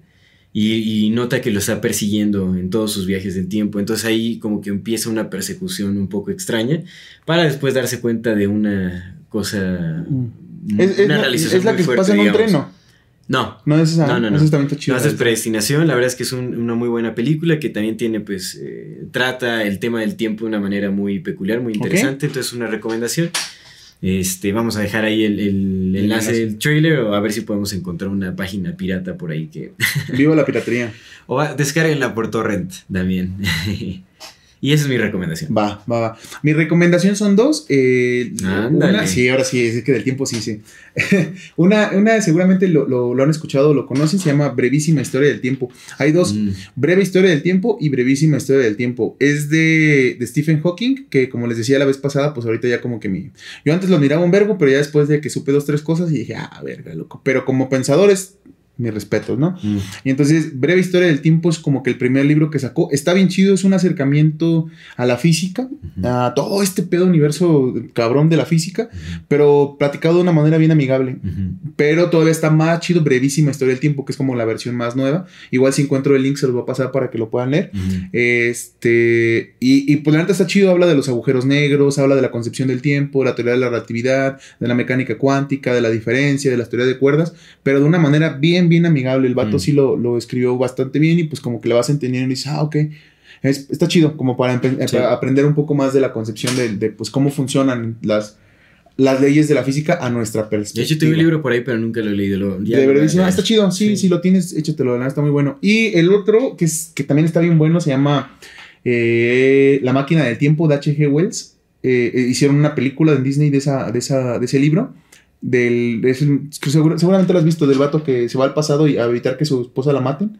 y, y nota que lo está persiguiendo en todos sus viajes del tiempo. Entonces ahí como que empieza una persecución un poco extraña para después darse cuenta de una cosa... Mm. es, es una la, realización es la muy que fuerte, pasa en un digamos. tren, ¿no? No, No es esa. No, no, no. Está chido. no, es predestinación. La verdad es que es un- una muy buena película que también tiene, pues, eh, trata el tema del tiempo de una manera muy peculiar, muy interesante. Entonces, una recomendación. Este, vamos a dejar ahí el, el enlace enlace. del trailer o a ver si podemos encontrar una página pirata por ahí que. Viva la piratería. o va- descárguenla por torrent también. Y esa es mi recomendación. Va, va, va. Mi recomendación son dos. eh, una, sí, ahora sí, es que del tiempo sí, sí. una, una seguramente lo, lo- lo han escuchado lo conocen, se llama Brevísima Historia del Tiempo. Hay dos, Mm. Breve Historia del Tiempo y Brevísima Historia del Tiempo. Es de, de Stephen Hawking, que como les decía la vez pasada, pues ahorita ya como que mi... Yo antes lo miraba un verbo, pero ya después de que supe dos, tres cosas y dije, ah, verga, loco. Pero como pensadores, mis respetos, ¿no? Mm. Y entonces, Breve Historia del Tiempo es como que el primer libro que sacó. Está bien chido, es un acercamiento a la física, a todo este pedo universo cabrón de la física, pero platicado de una manera bien amigable. Pero todavía está más chido, brevísima Historia del Tiempo, que es como la versión más nueva. Igual si encuentro el link se los voy a pasar para que lo puedan leer. Este, y, y pues la neta está chido, habla de los agujeros negros, habla de la concepción del tiempo, la teoría de la relatividad, de la mecánica cuántica, de la diferencia, de las teorías de cuerdas, pero de una manera bien, bien amigable. El vato Mm. sí lo, lo escribió bastante bien y pues como que le vas entendiendo y dices, ah, ok. Es- está chido, como para, empe- Sí. para aprender un poco más de la concepción de, de, pues cómo funcionan las, las leyes de la física a nuestra De perspectiva. hecho, tengo un libro por ahí, pero nunca lo he leído. Lo, ya De lo voy a brevísima. leer. Está chido, sí, Sí. si lo tienes, échatelo, neta está muy bueno. Y el otro, que, es, que también está bien bueno, se llama eh, La máquina del tiempo de H.G. Wells. Eh, eh, hicieron una película en Disney de, esa, de, esa, de ese libro. Del, es seguramente lo has visto, del vato que se va al pasado y a evitar que su esposa la maten.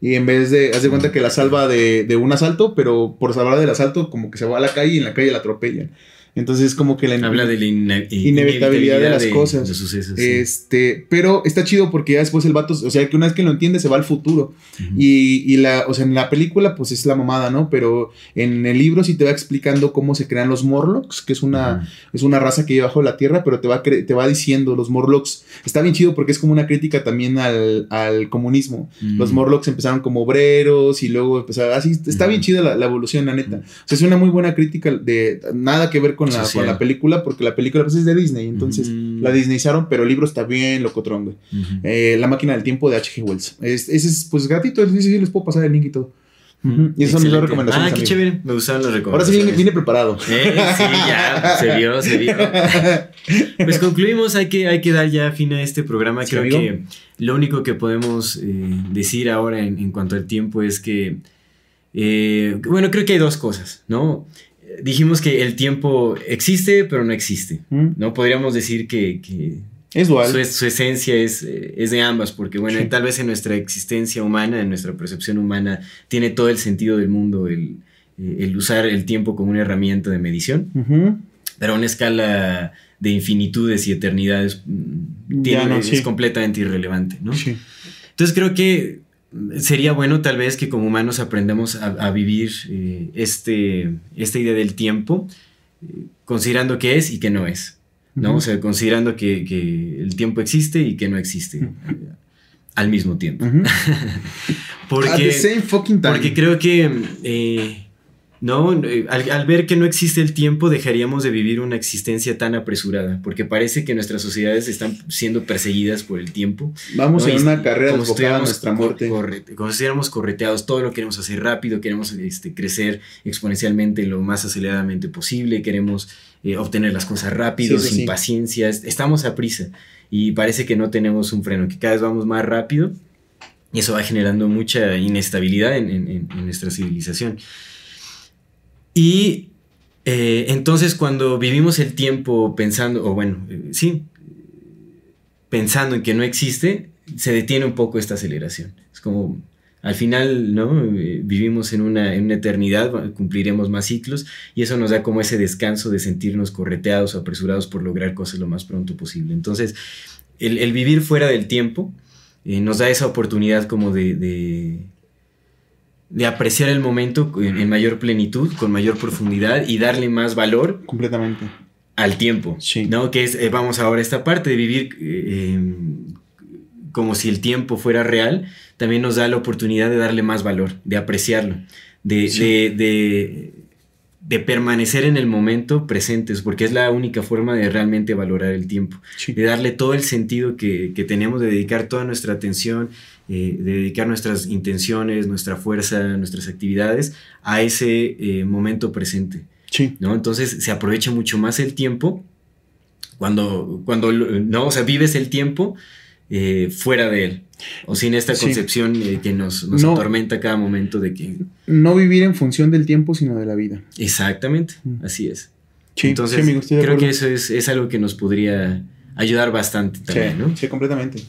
Y en vez de, haz de cuenta que la salva de, de un asalto, pero por salvar del asalto, como que se va a la calle y en la calle la atropellan. Entonces, es como que la Habla de la ine- Inevitabilidad de las cosas. De sucesos. sí. este, pero está chido porque ya después el vato, o sea, que una vez que lo entiende se va al futuro. Ujú. Y, y la, o sea, en la película pues es la mamada, ¿no? Pero en el libro sí te va explicando cómo se crean los Morlocks, que es una, Ujú. es una raza que vive bajo la tierra, pero te va, te va diciendo los Morlocks. Está bien chido porque es como una crítica también al, al comunismo. Mm. Los Morlocks empezaron como obreros y luego empezaron así. Está bien chida la, la evolución, la neta. O sea, es una muy buena crítica de nada que ver con la, con la película, porque la película pues es de Disney, entonces la Disneyizaron, pero el libro está bien locotrón, güey. Eh, la máquina del tiempo de H.G. Wells. Es- Ese es pues gratuito, ese sí les puedo pasar el link y todo. Y esas son mis dos recomendaciones. Ah, qué amigo. chévere. Me gustaron las Ahora sí recomendaciones. vine preparado. Eh, sí, ya, se vio, se vio. Pues concluimos, hay que, hay que dar ya fin a este programa. Sí, Creo amigo. que lo único que podemos eh, decir ahora en, en cuanto al tiempo es que, eh, bueno, creo que hay dos cosas, ¿no? Dijimos que el tiempo existe, pero no existe, Mm. ¿no? Podríamos decir que, que Es dual. su, su esencia es, eh, es de ambas, porque bueno, Sí. tal vez en nuestra existencia humana, en nuestra percepción humana, tiene todo el sentido del mundo el, eh, el usar el tiempo como una herramienta de medición, pero a una escala de infinitudes y eternidades mm, Ya tiene- no, es sí. completamente irrelevante, ¿no? Sí. Entonces creo que sería bueno tal vez que como humanos aprendamos a, a vivir eh, este, esta idea del tiempo, eh, considerando qué es y qué no es, ¿no? Ujú. O sea, considerando que, que el tiempo existe y que no existe al mismo tiempo. Porque, At the same fucking time. porque creo que eh, no, Eh, al, al ver que no existe el tiempo dejaríamos de vivir una existencia tan apresurada, porque parece que nuestras sociedades están siendo perseguidas por el tiempo. Vamos ¿no? en Y una carrera como a nuestra muerte. corre- como si estuviéramos correteados, todo lo queremos hacer rápido, queremos este, crecer exponencialmente lo más aceleradamente posible, queremos eh, obtener las cosas rápido, Sí, sin sí. paciencia, est- estamos a prisa y parece que no tenemos un freno, que cada vez vamos más rápido y eso va generando mucha inestabilidad en- en nuestra civilización. Y eh, entonces cuando vivimos el tiempo pensando, o bueno, eh, sí, pensando en que no existe, se detiene un poco esta aceleración. Es como, al final, ¿no? Eh, vivimos en una, en una eternidad, cumpliremos más ciclos y eso nos da como ese descanso de sentirnos correteados o apresurados por lograr cosas lo más pronto posible. Entonces, el, vivir fuera del tiempo nos da esa oportunidad como de, de apreciar el momento en, en mayor plenitud, con mayor profundidad y darle más valor Completamente. al tiempo, Sí. ¿no? Que es, eh, vamos ahora a esta parte de vivir eh, eh, como si el tiempo fuera real, también nos da la oportunidad de darle más valor, de apreciarlo, de, Sí. de, de- de permanecer en el momento presentes, porque es la única forma de realmente valorar el tiempo, Sí. de darle todo el sentido que, que tenemos, de dedicar toda nuestra atención, eh, de dedicar nuestras intenciones, nuestra fuerza, nuestras actividades a ese eh, momento presente. Sí. ¿no? Entonces se aprovecha mucho más el tiempo cuando, cuando no, o sea, vives el tiempo eh, fuera de él. O sin esta concepción que nos, nos No. atormenta cada momento de que... No vivir en función del tiempo, sino de la vida. Exactamente, Mm. así es. Sí, Entonces, sí, creo que eso es, es algo que nos podría ayudar bastante también, ¿no? sí, completamente.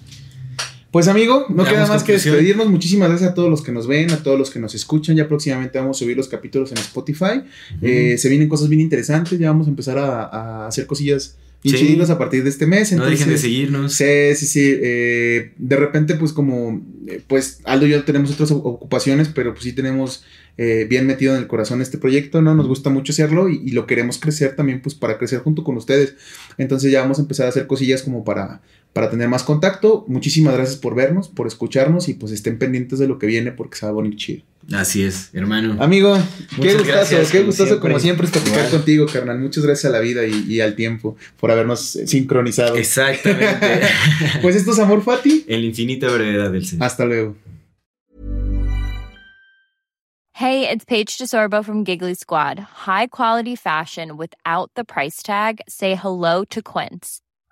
Pues amigo, no queda más que despedirnos. Muchísimas gracias a todos los que nos ven, a todos los que nos escuchan. Ya próximamente vamos a subir los capítulos en Spotify. Eh, se vienen cosas bien interesantes. Ya vamos a empezar a, a hacer cosillas Sí. chiditas a partir de este mes. No dejen de seguirnos. Sí, sí, sí. eh, de repente, pues como, eh, pues Aldo y yo tenemos otras ocupaciones, pero pues sí tenemos eh, bien metido en el corazón este proyecto, ¿no? Nos gusta mucho hacerlo y, y lo queremos crecer también, pues para crecer junto con ustedes. Entonces ya vamos a empezar a hacer cosillas como para, para tener más contacto. Muchísimas gracias por vernos, por escucharnos y pues estén pendientes de lo que viene porque se va a bonito chido. Así es, hermano. Amigo, qué Muchas gustazo, gracias, qué como gustazo como siempre siempre. es platicar Igual. contigo, carnal. Muchas gracias a la vida y, y al tiempo por habernos eh, sincronizado. Exactamente. Pues esto es Amor Fati. en la infinita brevedad del ser. Hasta luego. Hey, it's Paige DeSorbo from Giggly Squad. High quality fashion without the price tag. Say hello to Quince.